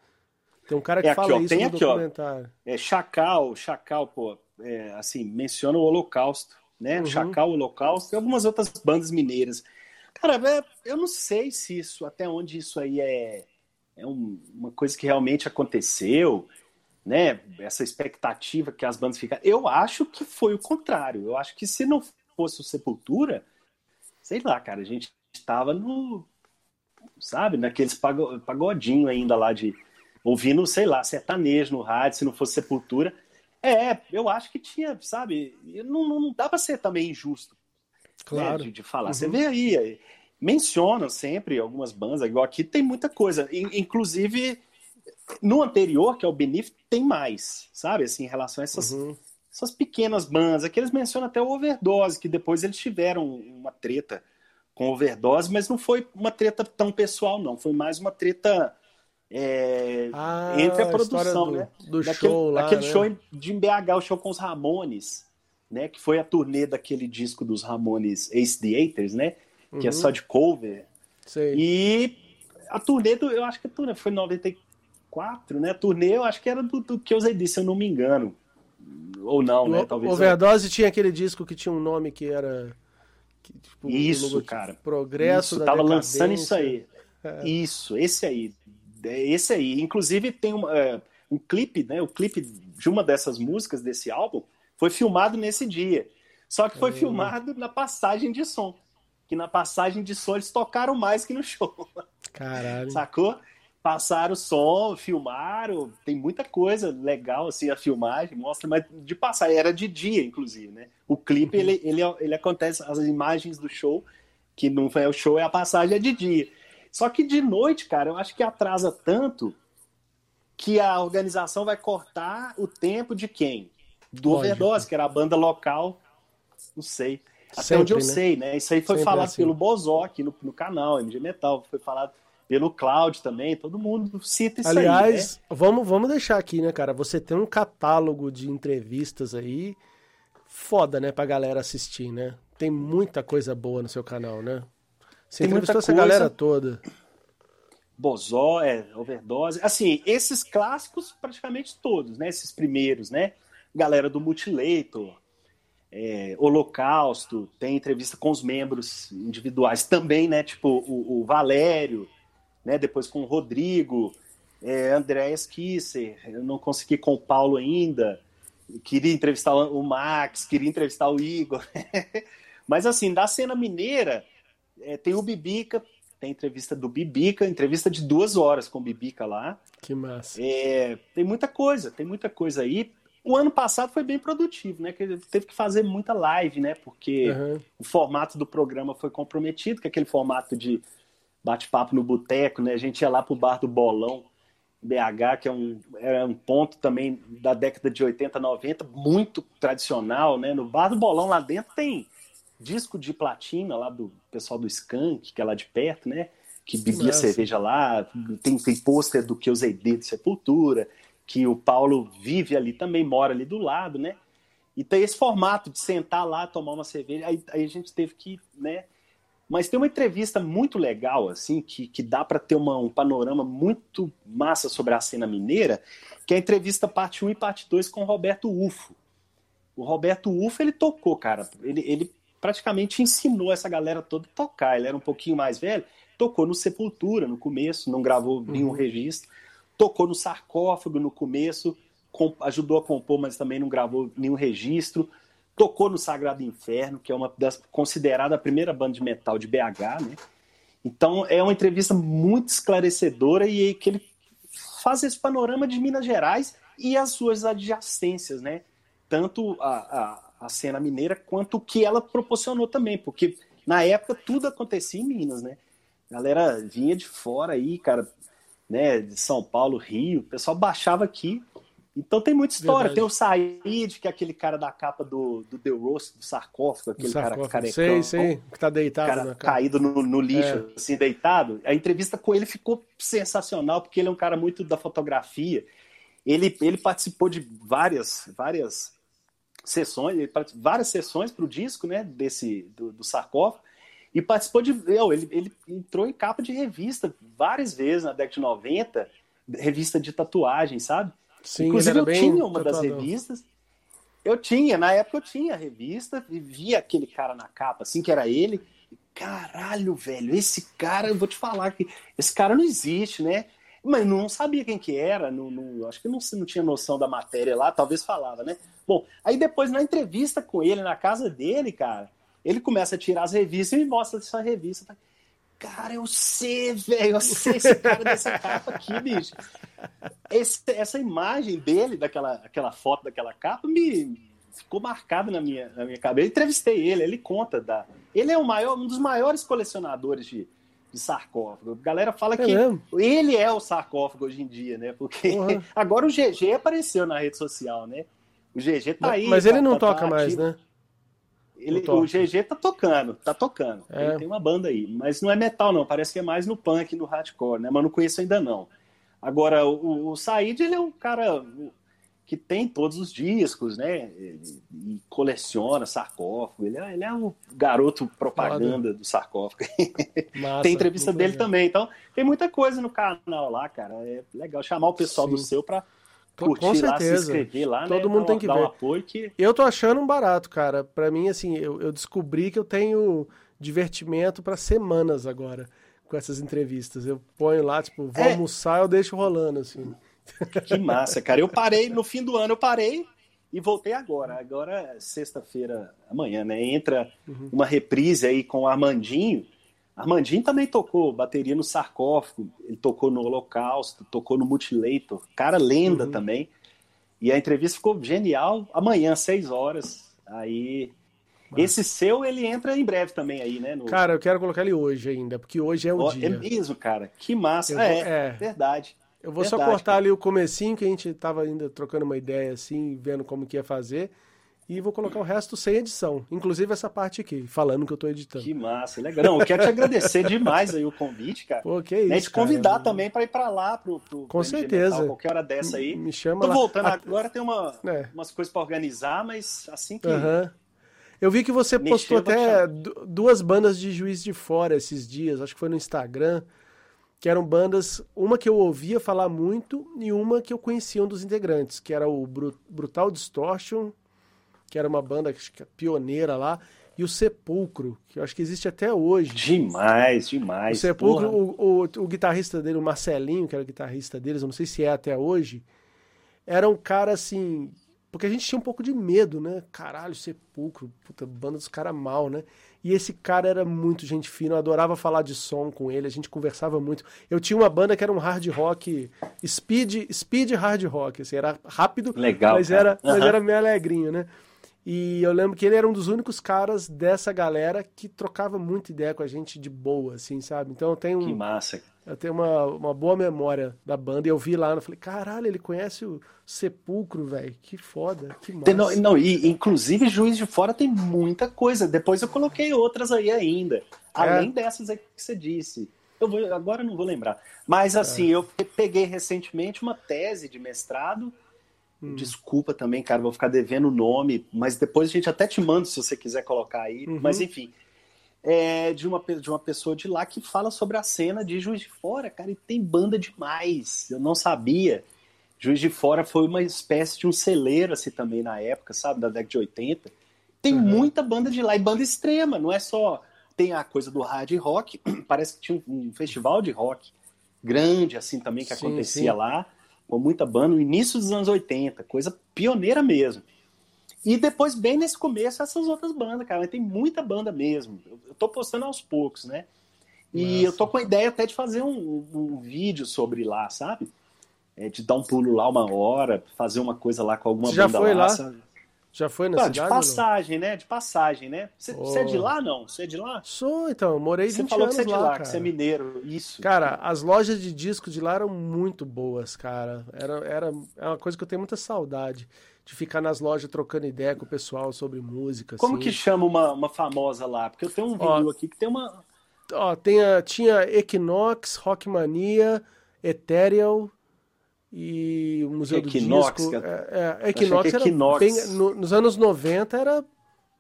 S1: Tem um cara que é fala isso no aqui, documentário.
S2: Ó, é Chacal, Chacal, pô, é, assim, menciona o Holocausto, né? Uhum. Chacal, Holocausto e algumas outras bandas mineiras. Cara, é, eu não sei se isso, até onde isso aí é, é um, uma coisa que realmente aconteceu né, essa expectativa que as bandas ficam. Eu acho que foi o contrário. Eu acho que se não fosse o Sepultura, sei lá, cara, a gente estava no, sabe, naqueles pagodinho ainda lá de ouvindo, sei lá, sertanejo no rádio, se não fosse Sepultura. É, eu acho que tinha, sabe, não, não dá para ser também injusto. Né, claro. Né, de, de, falar. Uhum. Você vê aí, menciona sempre algumas bandas, igual aqui tem muita coisa, inclusive no anterior, que é o Benefit, tem mais, sabe? Assim, em relação a essas, uhum. essas pequenas bandas. Aqui eles mencionam até o Overdose, que depois eles tiveram uma treta com Overdose, mas não foi uma treta tão pessoal, não. Foi mais uma treta é, ah, entre a produção, do, né?
S1: Do daquele, show lá,
S2: Aquele
S1: né?
S2: show de BH, o show com os Ramones, né? Que foi a turnê daquele disco dos Ramones Ace the Haters né? Uhum. Que é uhum. só de cover.
S1: Sei.
S2: E a turnê do, eu acho que a turnê foi 90, quatro, né? Turnê, eu acho que era do, do que eu disse, se eu não me engano. Ou não, né?
S1: Talvez. Overdose eu... tinha aquele disco que tinha um nome que era. Que,
S2: tipo, isso, logo, cara.
S1: Progresso.
S2: Isso, tava lançando isso aí. É. Isso, esse aí. É, esse aí. Inclusive tem um é, um clipe, né? O clipe de uma dessas músicas desse álbum foi filmado nesse dia. Só que foi é. filmado na passagem de som. Que na passagem de som eles tocaram mais que no show.
S1: Caralho.
S2: Sacou? Passaram som, filmaram, tem muita coisa legal assim a filmagem, mostra, mas de passar, era de dia, inclusive, né? O clipe, uhum. ele, ele, ele acontece, as imagens do show, que não é o show, é a passagem, é de dia. Só que de noite, cara, eu acho que atrasa tanto que a organização vai cortar o tempo de quem? Do Lógico. Overdose, que era a banda local, não sei. Até Sempre, onde eu né? sei, né? Isso aí foi Sempre falado assim. pelo Bozoc no, no canal, MG Metal, foi falado pelo Cloud também, todo mundo cita isso
S1: Aliás,
S2: aí.
S1: Aliás, né? vamos, vamos deixar aqui, né, cara? Você tem um catálogo de entrevistas aí foda, né, pra galera assistir, né? Tem muita coisa boa no seu canal, né? Você tem entrevistou essa coisa... galera toda.
S2: Bozó, é, Overdose. Assim, esses clássicos, praticamente todos, né? Esses primeiros, né? Galera do Mutilator, é, Holocausto, tem entrevista com os membros individuais também, né? Tipo o, o Valério, né? Depois com o Rodrigo, é, Andréas Kisser, eu não consegui com o Paulo ainda, queria entrevistar o Max, queria entrevistar o Igor. Mas assim, da cena mineira, é, tem o Bibica, tem entrevista do Bibica, entrevista de duas horas com o Bibica lá.
S1: Que massa.
S2: É, tem muita coisa, tem muita coisa aí. O ano passado foi bem produtivo, né? Que teve que fazer muita live, né? Porque uhum. o formato do programa foi comprometido, que é aquele formato de bate-papo no boteco, né? A gente ia lá pro bar do Bolão, BH, que é um, é um ponto também da década de 80, 90, muito tradicional, né? No bar do Bolão lá dentro tem disco de platina lá do pessoal do Skank, que é lá de perto, né? Que bebia Nossa. cerveja lá, tem, tem pôster do que eu usei de Sepultura, que o Paulo vive ali também, mora ali do lado, né? E tem esse formato de sentar lá, tomar uma cerveja, aí, aí a gente teve que, né? Mas tem uma entrevista muito legal, assim, que, que dá para ter uma, um panorama muito massa sobre a cena mineira, que é a entrevista parte 1 e parte 2 com o Roberto Ufo. O Roberto Ufo, ele tocou, cara. Ele, ele praticamente ensinou essa galera toda a tocar. Ele era um pouquinho mais velho, tocou no Sepultura no começo, não gravou uhum. nenhum registro. Tocou no Sarcófago no começo, ajudou a compor, mas também não gravou nenhum registro tocou no Sagrado Inferno, que é uma das considerada a primeira banda de metal de BH, né? Então é uma entrevista muito esclarecedora e que ele faz esse panorama de Minas Gerais e as suas adjacências, né? Tanto a, a, a cena mineira quanto o que ela proporcionou também, porque na época tudo acontecia em Minas, né? A galera vinha de fora aí, cara, né? De São Paulo, Rio, o pessoal baixava aqui então tem muita história. Verdade. Tem o Said, que é aquele cara da capa do, do The Roast, do sarcófago, aquele sarcófago. cara carecão.
S1: Sei, sei, que tá deitado.
S2: Cara caído no, no lixo, é. assim, deitado. A entrevista com ele ficou sensacional, porque ele é um cara muito da fotografia. Ele, ele participou de várias, várias sessões, várias sessões para o disco, né, desse, do, do sarcófago, e participou de... Ele, ele entrou em capa de revista várias vezes na década de 90, revista de tatuagem, sabe?
S1: Sim,
S2: Inclusive, eu tinha uma das revistas. Eu tinha, na época eu tinha a revista e via aquele cara na capa, assim, que era ele. Caralho, velho, esse cara, eu vou te falar que esse cara não existe, né? Mas não sabia quem que era, não, não, acho que não, não tinha noção da matéria lá, talvez falava, né? Bom, aí depois na entrevista com ele, na casa dele, cara, ele começa a tirar as revistas e me mostra essa revista. Cara, eu sei, velho, eu sei esse cara dessa capa aqui, bicho. Esse, essa imagem dele, daquela aquela foto daquela capa, me ficou marcada na minha, na minha cabeça. Eu entrevistei ele, ele conta da. Ele é o maior, um dos maiores colecionadores de, de sarcófago. A galera fala é que mesmo? ele é o sarcófago hoje em dia, né? Porque uhum. agora o GG apareceu na rede social, né? O GG tá aí.
S1: Mas ele
S2: tá,
S1: não
S2: tá,
S1: toca
S2: tá
S1: mais, né?
S2: Ele, o GG tá tocando, tá tocando. É. Ele tem uma banda aí, mas não é metal não, parece que é mais no punk, no hardcore, né? Mas não conheço ainda não. Agora, o, o Said, ele é um cara que tem todos os discos, né? E coleciona sarcófago. Ele é, ele é um garoto propaganda Foda. do sarcófago. Massa, tem entrevista dele legal. também. Então, tem muita coisa no canal lá, cara. É legal chamar o pessoal Sim. do seu para curtir Com certeza. lá, se inscrever lá,
S1: Todo
S2: né?
S1: mundo tem que
S2: dar
S1: ver.
S2: Um apoio que...
S1: Eu tô achando um barato, cara. Para mim, assim, eu, eu descobri que eu tenho divertimento para semanas agora com essas entrevistas. Eu ponho lá, tipo, vou é. almoçar, eu deixo rolando, assim.
S2: Que massa, cara. Eu parei, no fim do ano eu parei e voltei agora. Agora, sexta-feira, amanhã, né? Entra uhum. uma reprise aí com o Armandinho. Armandinho também tocou bateria no sarcófago, ele tocou no Holocausto, tocou no Mutilator, cara lenda uhum. também. E a entrevista ficou genial. Amanhã, seis horas. Aí. Esse seu, ele entra em breve também aí, né? No...
S1: Cara, eu quero colocar ele hoje ainda, porque hoje é o oh, dia.
S2: É mesmo, cara. Que massa. é, é, verdade.
S1: Eu vou
S2: verdade,
S1: só cortar cara. ali o comecinho, que a gente tava ainda trocando uma ideia assim, vendo como que ia fazer e vou colocar o resto sem edição, inclusive essa parte aqui, falando que eu tô editando.
S2: Que massa, legal. Não, eu quero te agradecer demais aí o convite, cara.
S1: Pô, que isso,
S2: né, te convidar cara. também para ir para lá pro, pro
S1: Com certeza. Metal,
S2: qualquer hora dessa aí.
S1: Me chama
S2: Tô
S1: lá.
S2: voltando a... agora, tem uma, é. umas coisas para organizar, mas assim que
S1: uhum. Eu vi que você postou até duas bandas de Juiz de Fora esses dias, acho que foi no Instagram, que eram bandas, uma que eu ouvia falar muito e uma que eu conhecia um dos integrantes, que era o Brutal Distortion que era uma banda é pioneira lá, e o Sepulcro, que eu acho que existe até hoje.
S2: Demais, demais.
S1: O Sepulcro, o, o, o, guitarrista dele, o Marcelinho, que era o guitarrista deles, eu não sei se é até hoje, era um cara assim. Porque a gente tinha um pouco de medo, né? Caralho, Sepulcro, puta, banda dos caras mal, né? E esse cara era muito gente fina, eu adorava falar de som com ele, a gente conversava muito. Eu tinha uma banda que era um hard rock, speed, speed hard rock, assim, era rápido,
S2: Legal,
S1: mas, era, uhum. mas era meio alegrinho, né? E eu lembro que ele era um dos únicos caras dessa galera que trocava muita ideia com a gente de boa, assim, sabe? Então eu tenho.
S2: Que massa.
S1: Eu tenho uma, uma boa memória da banda. E eu vi lá, eu falei, caralho, ele conhece o Sepulcro, velho. Que foda, que massa.
S2: Não, não, e inclusive Juiz de Fora tem muita coisa. Depois eu coloquei outras aí ainda. É. Além dessas aí que você disse. Eu vou, agora eu não vou lembrar. Mas assim, é. eu peguei recentemente uma tese de mestrado Hum. Desculpa também, cara, vou ficar devendo o nome, mas depois a gente até te manda se você quiser colocar aí. Uhum. Mas enfim, é de uma, de uma pessoa de lá que fala sobre a cena de Juiz de Fora, cara, e tem banda demais. Eu não sabia. Juiz de Fora foi uma espécie de um celeiro assim também na época, sabe, da década de 80. Tem uhum. muita banda de lá e banda extrema, não é só tem a coisa do hard rock, parece que tinha um, um festival de rock grande assim também que sim, acontecia sim. lá com muita banda no início dos anos 80, coisa pioneira mesmo. E depois, bem nesse começo, essas outras bandas, cara. Tem muita banda mesmo. Eu tô postando aos poucos, né? E Nossa. eu tô com a ideia até de fazer um, um vídeo sobre lá, sabe? É, de dar um pulo lá uma hora, fazer uma coisa lá com alguma
S1: Você
S2: banda
S1: já foi
S2: lá.
S1: lá? Já foi na ah, cidade?
S2: De passagem, né? De passagem, né? Você, oh. é de lá, não? Você é de lá?
S1: Sou, então. Morei
S2: você
S1: 20
S2: falou
S1: anos
S2: que você é de
S1: lá,
S2: lá, que você é mineiro. Isso.
S1: Cara, as lojas de disco de lá eram muito boas, cara. Era, era é uma coisa que eu tenho muita saudade. De ficar nas lojas trocando ideia com o pessoal sobre música.
S2: Como
S1: assim.
S2: que chama uma, uma famosa lá? Porque eu tenho um vídeo aqui que tem uma...
S1: Ó, tem a, tinha Equinox, Rockmania, Ethereal e o Museu
S2: Equinox,
S1: do Disco. É, é, Equinox, era Equinox. Bem, no, nos anos 90 era,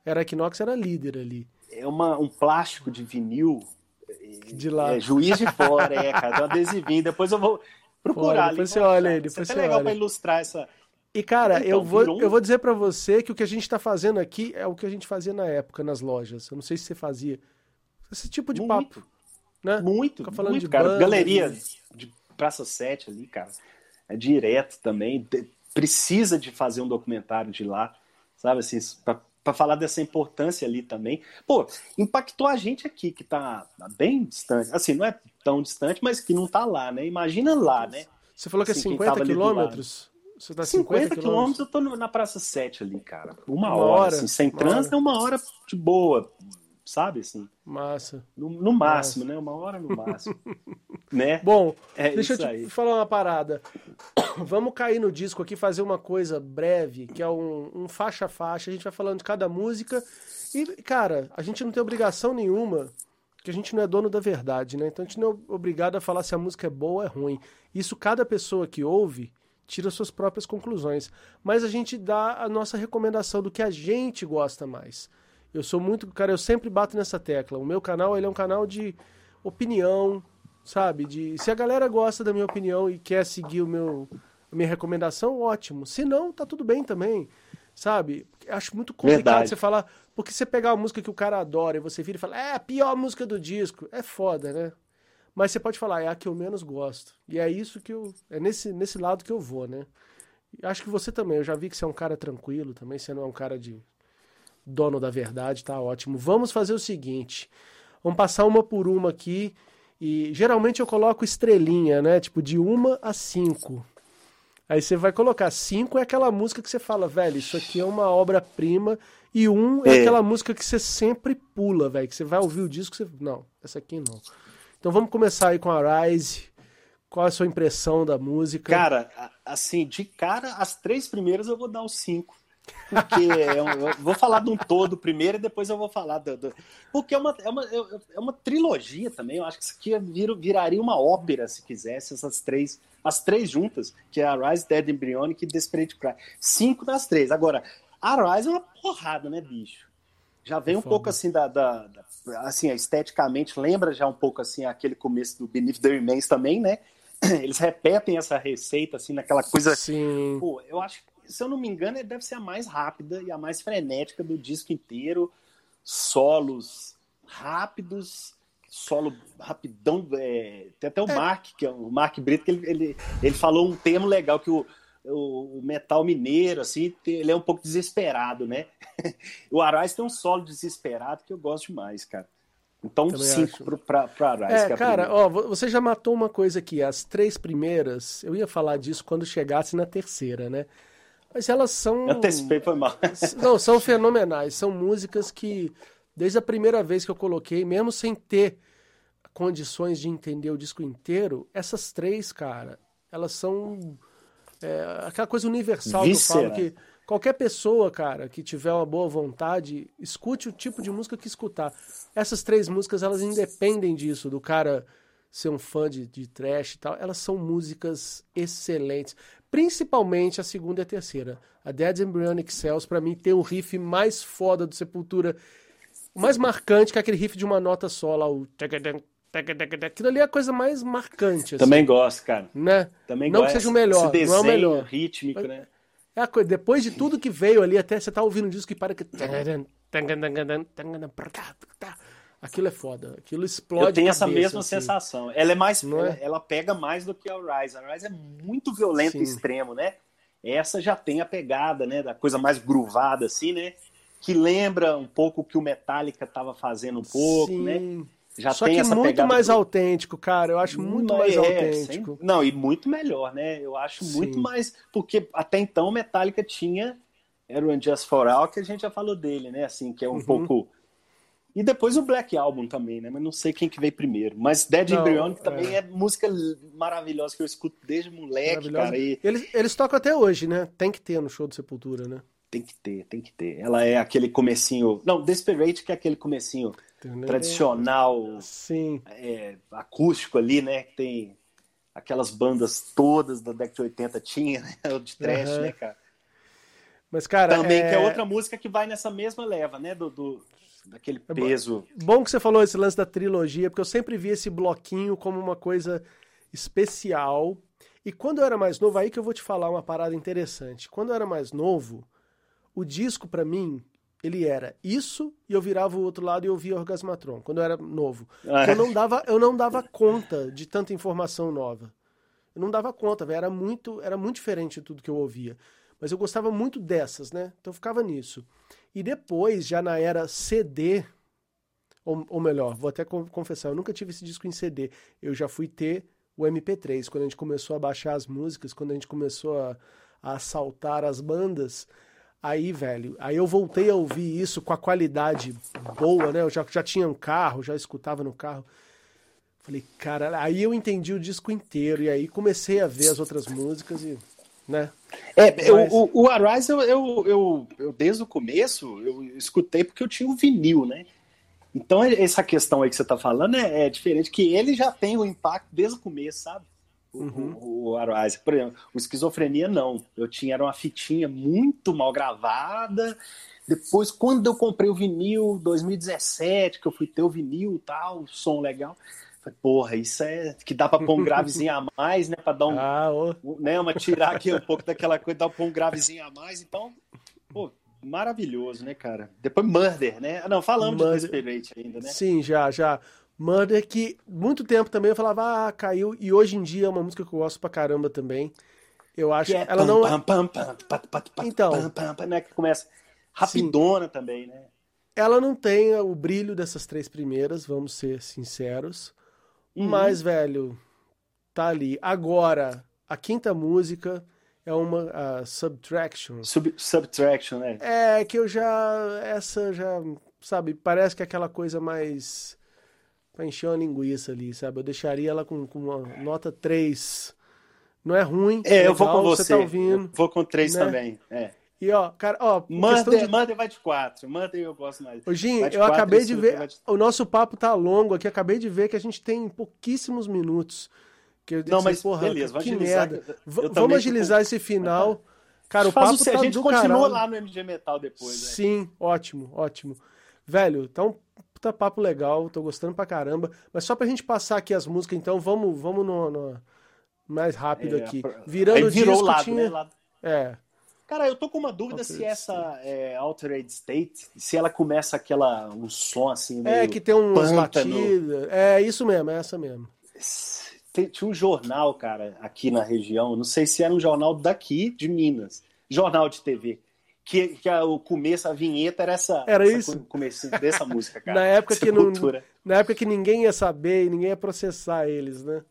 S1: era Equinox era líder ali.
S2: É uma, um plástico de vinil
S1: de lá.
S2: É, juiz de fora, é, cara, um adesivinho. Depois eu vou procurar
S1: depois você olha aí, depois
S2: Isso
S1: você
S2: é legal
S1: para
S2: ilustrar essa.
S1: E cara, então, eu vou um... eu vou dizer para você que o que a gente está fazendo aqui é o que a gente fazia na época nas lojas. Eu não sei se você fazia esse tipo de
S2: muito,
S1: papo, né?
S2: Muito,
S1: Fica falando
S2: muito,
S1: de
S2: cara.
S1: Banda,
S2: Galeria
S1: de
S2: Praça 7 ali, cara. É direto também. Precisa de fazer um documentário de lá, sabe assim, para falar dessa importância ali também. Pô, impactou a gente aqui que tá bem distante. Assim, não é tão distante, mas que não tá lá, né? Imagina lá, né?
S1: Você falou que é 50 assim, quilômetros?
S2: Você tá 50, 50 quilômetros, eu tô na Praça 7 ali, cara. Uma, uma hora, hora, assim, sem trânsito é uma hora de boa sabe? Assim,
S1: Massa.
S2: No, no máximo, Massa. né? Uma hora no máximo. né?
S1: Bom, é deixa eu te aí. falar uma parada. Vamos cair no disco aqui, fazer uma coisa breve, que é um, um faixa a faixa. A gente vai falando de cada música. E, cara, a gente não tem obrigação nenhuma, que a gente não é dono da verdade, né? Então a gente não é obrigado a falar se a música é boa ou é ruim. Isso cada pessoa que ouve tira suas próprias conclusões. Mas a gente dá a nossa recomendação do que a gente gosta mais. Eu sou muito, cara, eu sempre bato nessa tecla. O meu canal, ele é um canal de opinião, sabe? De se a galera gosta da minha opinião e quer seguir o meu a minha recomendação, ótimo. Se não, tá tudo bem também. Sabe? Acho muito complicado Verdade. você falar, porque você pegar uma música que o cara adora e você vira e fala, é a pior música do disco, é foda, né? Mas você pode falar, é a que eu menos gosto. E é isso que eu. É nesse, nesse lado que eu vou, né? Acho que você também. Eu já vi que você é um cara tranquilo também. Você não é um cara de dono da verdade, tá ótimo. Vamos fazer o seguinte: vamos passar uma por uma aqui. E geralmente eu coloco estrelinha, né? Tipo, de uma a cinco. Aí você vai colocar cinco é aquela música que você fala, velho, isso aqui é uma obra-prima. E um é, é, aquela música que você sempre pula, velho. Que você vai ouvir o disco, você. Não, essa aqui não. Então vamos começar aí com a Rise. Qual é a sua impressão da música?
S2: Cara, assim, de cara, as três primeiras eu vou dar os cinco. Porque eu, eu, vou falar de um todo primeiro e depois eu vou falar do. do... Porque é uma, é, uma, é uma trilogia também. Eu acho que isso aqui vir, viraria uma ópera, se quisesse, essas três. As três juntas, que é a Rise, Dead Embryonic e Desperate Cry. Cinco das três. Agora, a Rise é uma porrada, né, bicho? Já vem um pouco assim da, da, da, assim, esteticamente, lembra já um pouco assim aquele começo do Beneath the Remains também, né? Eles repetem essa receita assim naquela coisa.
S1: Sim.
S2: Pô, eu acho se eu não me engano, deve ser a mais rápida e a mais frenética do disco inteiro. Solos rápidos, solo rapidão. É... tem até o é. Mark, que é o Mark Brito, que ele, ele, ele falou um termo legal que o, o, metal mineiro, assim, ele é um pouco desesperado, né? o Arais tem um solo desesperado que eu gosto demais, cara. Então, Também cinco acho. pra, pra Arais.
S1: É, é cara, ó, você já matou uma coisa aqui. As três primeiras, eu ia falar disso quando chegasse na terceira, né? Mas elas são.
S2: Eu antecipei, foi mal.
S1: Não, são fenomenais. São músicas que, desde a primeira vez que eu coloquei, mesmo sem ter condições de entender o disco inteiro, essas três, cara, elas são. É, aquela coisa universal Vícera. que eu falo que qualquer pessoa, cara, que tiver uma boa vontade, escute o tipo de música que escutar. Essas três músicas, elas independem disso, do cara ser um fã de, de trash e tal. Elas são músicas excelentes principalmente a segunda e a terceira. A Dead Embryonic Cells, para mim, tem o riff mais foda do Sepultura, o mais marcante, que é aquele riff de uma nota só lá, o... Aquilo ali é a coisa mais marcante.
S2: Assim, Também gosto, cara.
S1: Né?
S2: Também
S1: não
S2: gosto.
S1: que seja o melhor,
S2: desenho,
S1: não é o melhor.
S2: rítmico, Mas, né?
S1: É a coisa, depois de tudo que veio ali, até você tá ouvindo um disco que para que... Aquilo é foda. Aquilo explode.
S2: Eu tenho cabeça, essa mesma assim. sensação. Ela é mais. Ela, é? ela, pega mais do que a Rise. A Rise é muito violenta e extremo, né? Essa já tem a pegada, né? Da coisa mais gruvada, assim, né? Que lembra um pouco o que o Metallica tava fazendo um pouco, né? Sim. né?
S1: Já Só tem que essa muito mais do... autêntico, cara. Eu acho muito mais é, autêntico.
S2: Sem... Não, e muito melhor, né? Eu acho Sim. muito mais. Porque até então o Metallica tinha. Era o Just For All, que a gente já falou dele, né? Assim, que é um uhum. pouco e depois o Black Album também, né? Mas não sei quem que veio primeiro. Mas Dead não, Embryonic é... também é música maravilhosa que eu escuto desde moleque, cara. E...
S1: Eles, eles tocam até hoje, né? Tem que ter no show do Sepultura, né?
S2: Tem que ter, tem que ter. Ela é aquele comecinho... Não, Desperate que é aquele comecinho tradicional,
S1: Sim.
S2: É, acústico ali, né? Que tem aquelas bandas todas da década de 80 tinha, né? De trash, uhum. né, cara?
S1: Mas, cara,
S2: Também
S1: é...
S2: que é outra música que vai nessa mesma leva, né? Do, do daquele é peso.
S1: Bom que você falou esse lance da trilogia, porque eu sempre vi esse bloquinho como uma coisa especial. E quando eu era mais novo, aí que eu vou te falar uma parada interessante. Quando eu era mais novo, o disco para mim, ele era isso e eu virava o outro lado e eu via Orgasmatron, quando eu era novo. Ah, é. Eu não dava, eu não dava conta de tanta informação nova. Eu não dava conta, velho. Era muito, era muito diferente de tudo que eu ouvia. Mas eu gostava muito dessas, né? Então ficava nisso. E depois, já na era CD, ou, ou melhor, vou até confessar, eu nunca tive esse disco em CD. Eu já fui ter o MP3, quando a gente começou a baixar as músicas, quando a gente começou a, a assaltar as bandas. Aí, velho, aí eu voltei a ouvir isso com a qualidade boa, né? Eu já, já tinha um carro, já escutava no carro. Falei, cara, aí eu entendi o disco inteiro e aí comecei a ver as outras músicas e, né?
S2: É, Mas... o, o Arise, eu, eu, eu, eu, desde o começo, eu escutei porque eu tinha o um vinil, né? Então, essa questão aí que você tá falando é, é, diferente, que ele já tem o impacto desde o começo, sabe? O, uhum. o, o Arise. Por exemplo, o Esquizofrenia, não. Eu tinha era uma fitinha muito mal gravada. Depois, quando eu comprei o vinil, 2017, que eu fui ter o vinil tal, som legal porra, isso é que dá para pôr um gravezinho a mais, né? Para dar um, ah, né? Uma tirar aqui um pouco daquela coisa, dar um gravezinho a mais. Então, pô, maravilhoso, né, cara? Depois Murder, né? Não, falamos Murder. de Desperate ainda, né?
S1: Sim, já, já. Murder que muito tempo também eu falava, ah, caiu. E hoje em dia é uma música que eu gosto pra caramba também. Eu acho. É ela não.
S2: então. né? Que começa rapidona sim. também, né?
S1: Ela não tem o brilho dessas três primeiras, vamos ser sinceros. Uhum. Mas, velho, tá ali. Agora, a quinta música é uma uh, Subtraction.
S2: Sub subtraction, né?
S1: É, que eu já. Essa já. Sabe, parece que é aquela coisa mais. Pra encher uma linguiça ali, sabe? Eu deixaria ela com, com uma nota 3. Não é ruim.
S2: É, legal, eu vou com você. você tá ouvindo, vou com 3 né? também. É.
S1: E ó, cara, ó.
S2: Manda, de... manda vai de quatro. Manda eu gosto mais.
S1: Ô, Gin, eu acabei de ver. De... O nosso papo tá longo aqui. Acabei de ver que a gente tem pouquíssimos minutos. Que eu
S2: não, mas porra, beleza,
S1: que merda. vamos agilizar esse final. Cara, o papo o... tá
S2: A gente continua
S1: caralho.
S2: lá no MG Metal depois.
S1: Sim, ótimo, ótimo. Velho, então puta papo legal, tô gostando pra caramba. Mas só pra gente passar aqui as músicas, então vamos, vamos no, no mais rápido é, aqui. Virando o disco, lado, tinha... né? Lado... É.
S2: Cara, eu tô com uma dúvida Altered se essa é, Altered State, se ela começa aquela um som assim
S1: É, que tem uns latidos. É isso mesmo, é essa mesmo.
S2: Tem, tinha um jornal, cara, aqui na região, não sei se era um jornal daqui de Minas, jornal de TV. Que, que a, o começo, a vinheta era essa.
S1: Era
S2: essa
S1: isso?
S2: começo dessa música, cara.
S1: na época que não, Na época que ninguém ia saber e ninguém ia processar eles, né?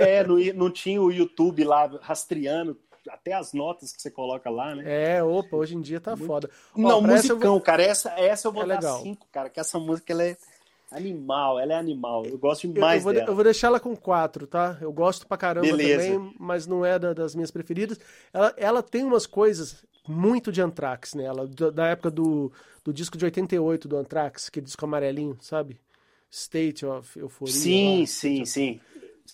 S2: é, não, não tinha o YouTube lá rastreando até as notas que você coloca lá, né?
S1: É, opa, hoje em dia tá Muito... foda.
S2: Não, Ó, musicão, vou... cara. Essa, essa eu vou é dar legal. cinco, cara, que essa música ela é animal, ela é animal. Eu gosto demais
S1: eu, eu vou,
S2: dela.
S1: Eu vou deixar ela com quatro, tá? Eu gosto pra caramba Beleza. também, mas não é da, das minhas preferidas. Ela, ela tem umas coisas muito de Anthrax nela, da, da época do, do disco de 88 do Anthrax, aquele disco amarelinho, sabe? State of Euphoria.
S2: Sim, lá, sim, sim.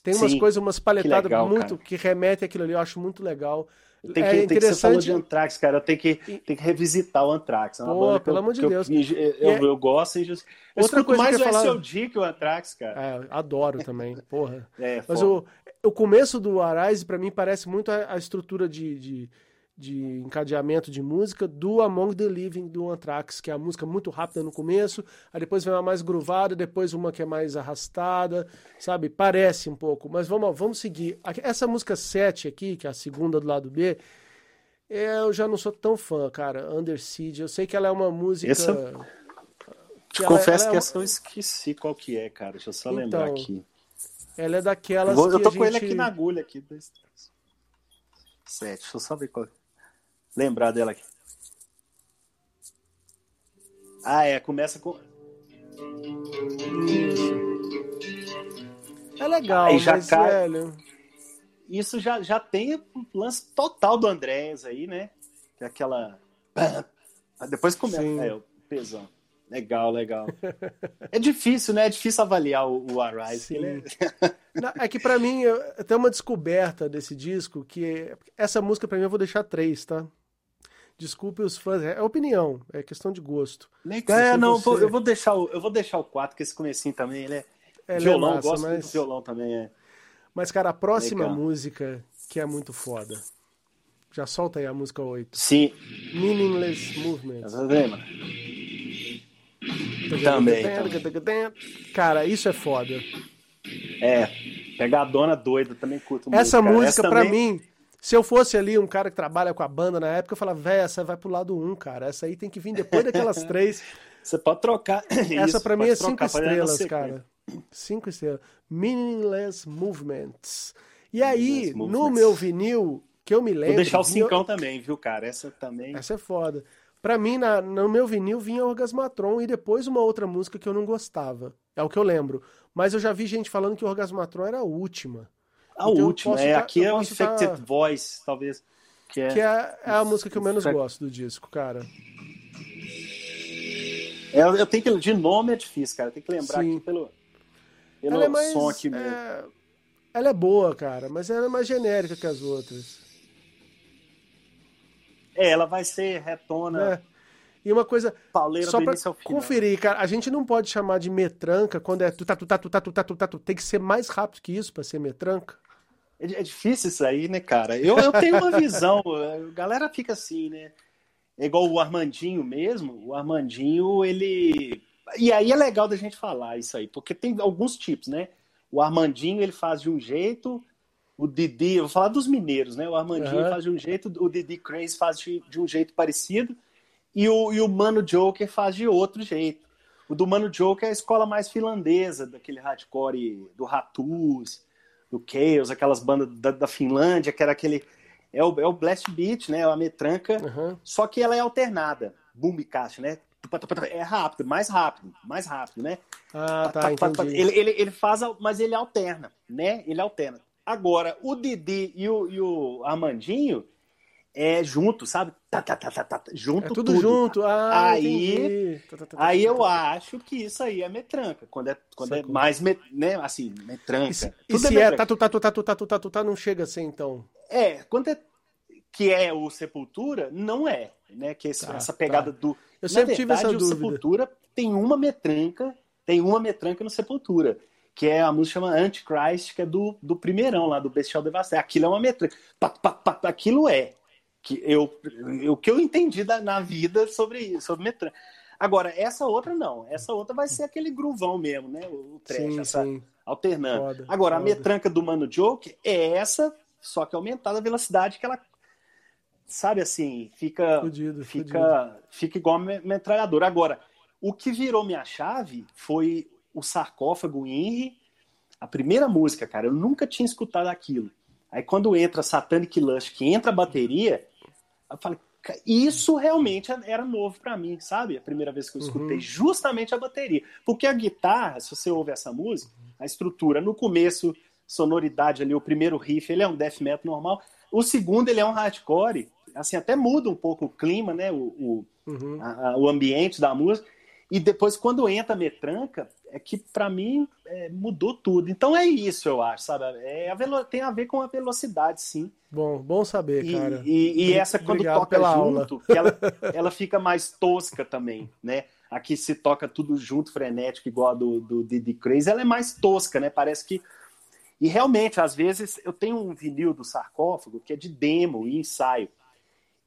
S1: Tem umas Sim, coisas, umas paletadas que legal, muito cara. que remetem aquilo ali, eu acho muito legal.
S2: Tem que, é tem que você falou de Anthrax, cara. Eu tenho que, tenho que revisitar o Anthrax. É
S1: Pô, pelo eu, amor de Deus.
S2: Eu, eu, é... eu, gosto. Eu Outra coisa mais que eu o falar... Que o Anthrax, cara.
S1: É, adoro também, porra. É, Mas o, o começo do Arise, para mim, parece muito a, a estrutura de, de de encadeamento de música do Among the Living do Anthrax, que é a música muito rápida no começo, aí depois vem uma mais gruvada, depois uma que é mais arrastada, sabe? Parece um pouco, mas vamos, vamos seguir. Essa música 7 aqui, que é a segunda do lado B, eu já não sou tão fã, cara. Under Siege, eu sei que ela é uma música. Essa...
S2: Que Confesso ela que é essa eu esqueci qual que é, cara. Deixa eu só então, lembrar aqui.
S1: Ela é daquelas.
S2: Eu, vou, eu tô
S1: com
S2: gente... ele aqui na agulha aqui. Sete, deixa eu só ver qual lembrar dela aqui. Ah, é, começa com.
S1: É legal, aí já mas, cai... velho.
S2: Isso já, já tem o lance total do Andrés aí, né? Que é aquela. Depois começa. Sim. É, o pesão. Legal, legal. é difícil, né? É difícil avaliar o, o Arise.
S1: É... é que para mim tem uma descoberta desse disco que essa música para mim eu vou deixar três, tá? Desculpe os fãs, é opinião, é questão de gosto.
S2: Legal. É, não, você... eu vou deixar o, eu vou deixar o 4, que esse comecinho também, ele é, é violão, é massa, gosto mas... do violão também, é.
S1: Mas, cara, a próxima Legal. música que é muito foda. Já solta aí a música 8.
S2: Sim.
S1: Meaningless Movement.
S2: Também.
S1: Cara, isso é foda.
S2: É. Pegadona doida, também curto
S1: muito. Essa música, pra também... mim, se eu fosse ali um cara que trabalha com a banda na época, eu falava, véi, essa vai pro lado 1, um, cara. Essa aí tem que vir depois daquelas três.
S2: Você pode trocar.
S1: Essa para mim é cinco estrelas, cara. Cinco estrelas. Meaningless Movements. E aí, no meu vinil, que eu me lembro. Vou
S2: deixar o cincão também, viu, cara? Essa também.
S1: Essa é foda. Pra mim, na, no meu vinil vinha Orgasmatron e depois uma outra música que eu não gostava. É o que eu lembro. Mas eu já vi gente falando que Orgasmatron era a última.
S2: A então última, é. Tá, aqui é o Infected tá... Voice, talvez.
S1: Que é, que é, é a música que eu menos gosto do disco, cara.
S2: É, eu tenho que. De nome é difícil, cara. Tem que lembrar Sim. aqui pelo, pelo ela é mais, som aqui mesmo. É,
S1: ela é boa, cara, mas ela é mais genérica que as outras.
S2: É, ela vai ser retona. É.
S1: E uma coisa, Pauleira só pra conferir, cara, a gente não pode chamar de metranca quando é tu tá, tu tá, tu tá, tu tá, tu tá, tu tem que ser mais rápido que isso para ser metranca.
S2: É, é, difícil isso aí, né, cara? Eu, eu tenho uma visão, a galera fica assim, né? É igual o Armandinho mesmo, o Armandinho, ele... E aí é legal da gente falar isso aí, porque tem alguns tipos, né? O Armandinho, ele faz de um jeito, o Didi, eu vou falar dos mineiros, né? O Armandinho uhum. faz de um jeito, o Didi Craze faz de, de, um jeito parecido e o, e o Mano Joker faz de outro jeito. O do Mano Joker é a escola mais finlandesa, daquele hardcore do Ratus, do Chaos, aquelas bandas da, da, Finlândia, que era aquele. É o, é o Blast Beat, né? É a metranca, uhum. só que ela é alternada. Boom caixa, né? É rápido, mais rápido, mais rápido, né?
S1: Ah, tá, entendi.
S2: Ele, ele, ele faz, mas ele alterna, né? Ele alterna. Agora, o Didi e o, e o Armandinho é junto, sabe? Tá, tá, tá, tá, tá, junto é
S1: tudo,
S2: tudo.
S1: junto. Ah,
S2: aí, tá, tá, tá, aí eu acho que isso aí é metranca, quando é, quando é mais, met, né, assim, metranca. E se,
S1: e se é, é tatu, tatu, tatu, tatu, tatu, tatu, não chega assim, então?
S2: É, quando é que é o Sepultura, não é, né, que esse, essa pegada do...
S1: Eu sempre verdade, tive essa dúvida.
S2: Sepultura tem uma metranca, tem uma metranca no Sepultura que é a música chama Antichrist, que é do, do primeirão lá, do Bestial Devastar. Aquilo é uma metrô. Aquilo é. Que eu, o que eu entendi da, na vida sobre isso, sobre metrô. Agora, essa outra não. Essa outra vai ser aquele gruvão mesmo, né? O trash, sim, essa, sim. alternando. Foda, Agora, foda. a metranca do Mano Joke é essa, só que aumentada a velocidade que ela sabe assim, fica fudido, fica fudido. fica igual a metralhadora. Agora, o que virou minha chave foi o sarcófago Henry, a primeira música, cara, eu nunca tinha escutado aquilo. Aí quando entra Satanic Lust, que entra a bateria, eu falei, isso realmente era novo para mim, sabe? A primeira vez que eu escutei uhum. justamente a bateria. Porque a guitarra, se você ouve essa música, a estrutura, no começo, sonoridade ali, o primeiro riff, ele é um death metal normal. O segundo, ele é um hardcore. Assim, até muda um pouco o clima, né? O, o, uhum. a, a, o ambiente da música. E depois, quando entra a metranca, é que para mim é, mudou tudo. Então é isso, eu acho, sabe? É a. Tem a ver com a velocidade, sim.
S1: Bom, bom saber,
S2: e,
S1: cara.
S2: E, e essa quando toca junto, ela, ela fica mais tosca também, né? Aqui se toca tudo junto, frenético, igual a do, do Diddy Crazy, ela é mais tosca, né? Parece que. E realmente, às vezes, eu tenho um vinil do sarcófago que é de demo e ensaio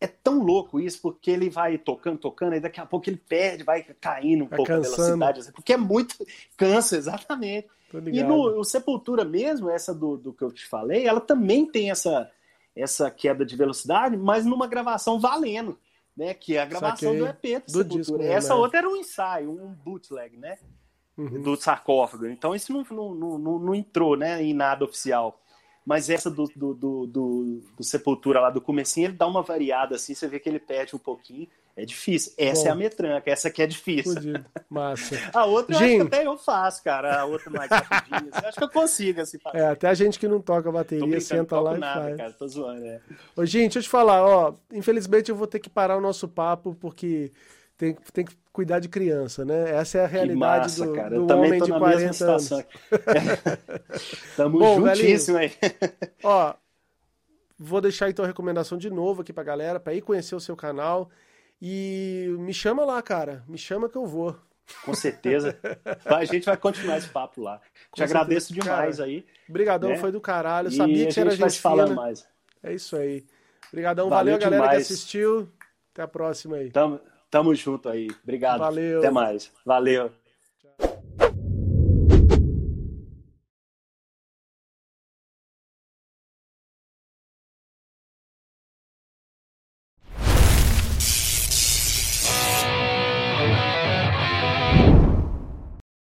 S2: é tão louco isso, porque ele vai tocando, tocando, e daqui a pouco ele perde, vai caindo um vai pouco a velocidade, assim, porque é muito. Cansa, exatamente. E no, no, Sepultura mesmo, essa do, do que eu te falei, ela também tem essa, essa queda de velocidade, mas numa gravação valendo, né? Que é a gravação do EP do, do Sepultura. Disco, essa outra era um ensaio, um bootleg, né? Uhum. Do sarcófago. Então isso não, não, não, não entrou né, em nada oficial. Mas essa do, do, do, do, do Sepultura lá do comecinho, ele dá uma variada assim, você vê que ele perde um pouquinho. É difícil. Essa Bom, é a metranca, essa aqui é difícil.
S1: Fudido. Massa.
S2: a outra eu acho que até eu faço, cara. A outra mais rapidinha. Assim. Eu acho que eu consigo, assim, fazer.
S1: É, até a gente que não toca bateria senta lá e
S2: nada,
S1: faz.
S2: Cara, tô zoando, é.
S1: Ô, gente, deixa eu te falar, ó. Infelizmente eu vou ter que parar o nosso papo, porque tem, tem que cuidar de criança, né? Essa é a realidade massa, do, cara. do homem de 40 anos.
S2: Tamo Bom, juntíssimo aí.
S1: Ó, vou deixar então a recomendação de novo aqui pra galera, para ir conhecer o seu canal. E me chama lá, cara. Me chama que eu vou.
S2: Com certeza. A gente vai continuar esse papo lá. Com Te certeza. agradeço demais cara, aí.
S1: Obrigadão, né? foi do caralho. Eu sabia que era gente fina.
S2: mais.
S1: É isso aí. Obrigadão, valeu, valeu galera que assistiu. Até a próxima aí.
S2: Tamo, Tamo junto aí. Obrigado.
S1: Valeu.
S2: Até mais. Valeu.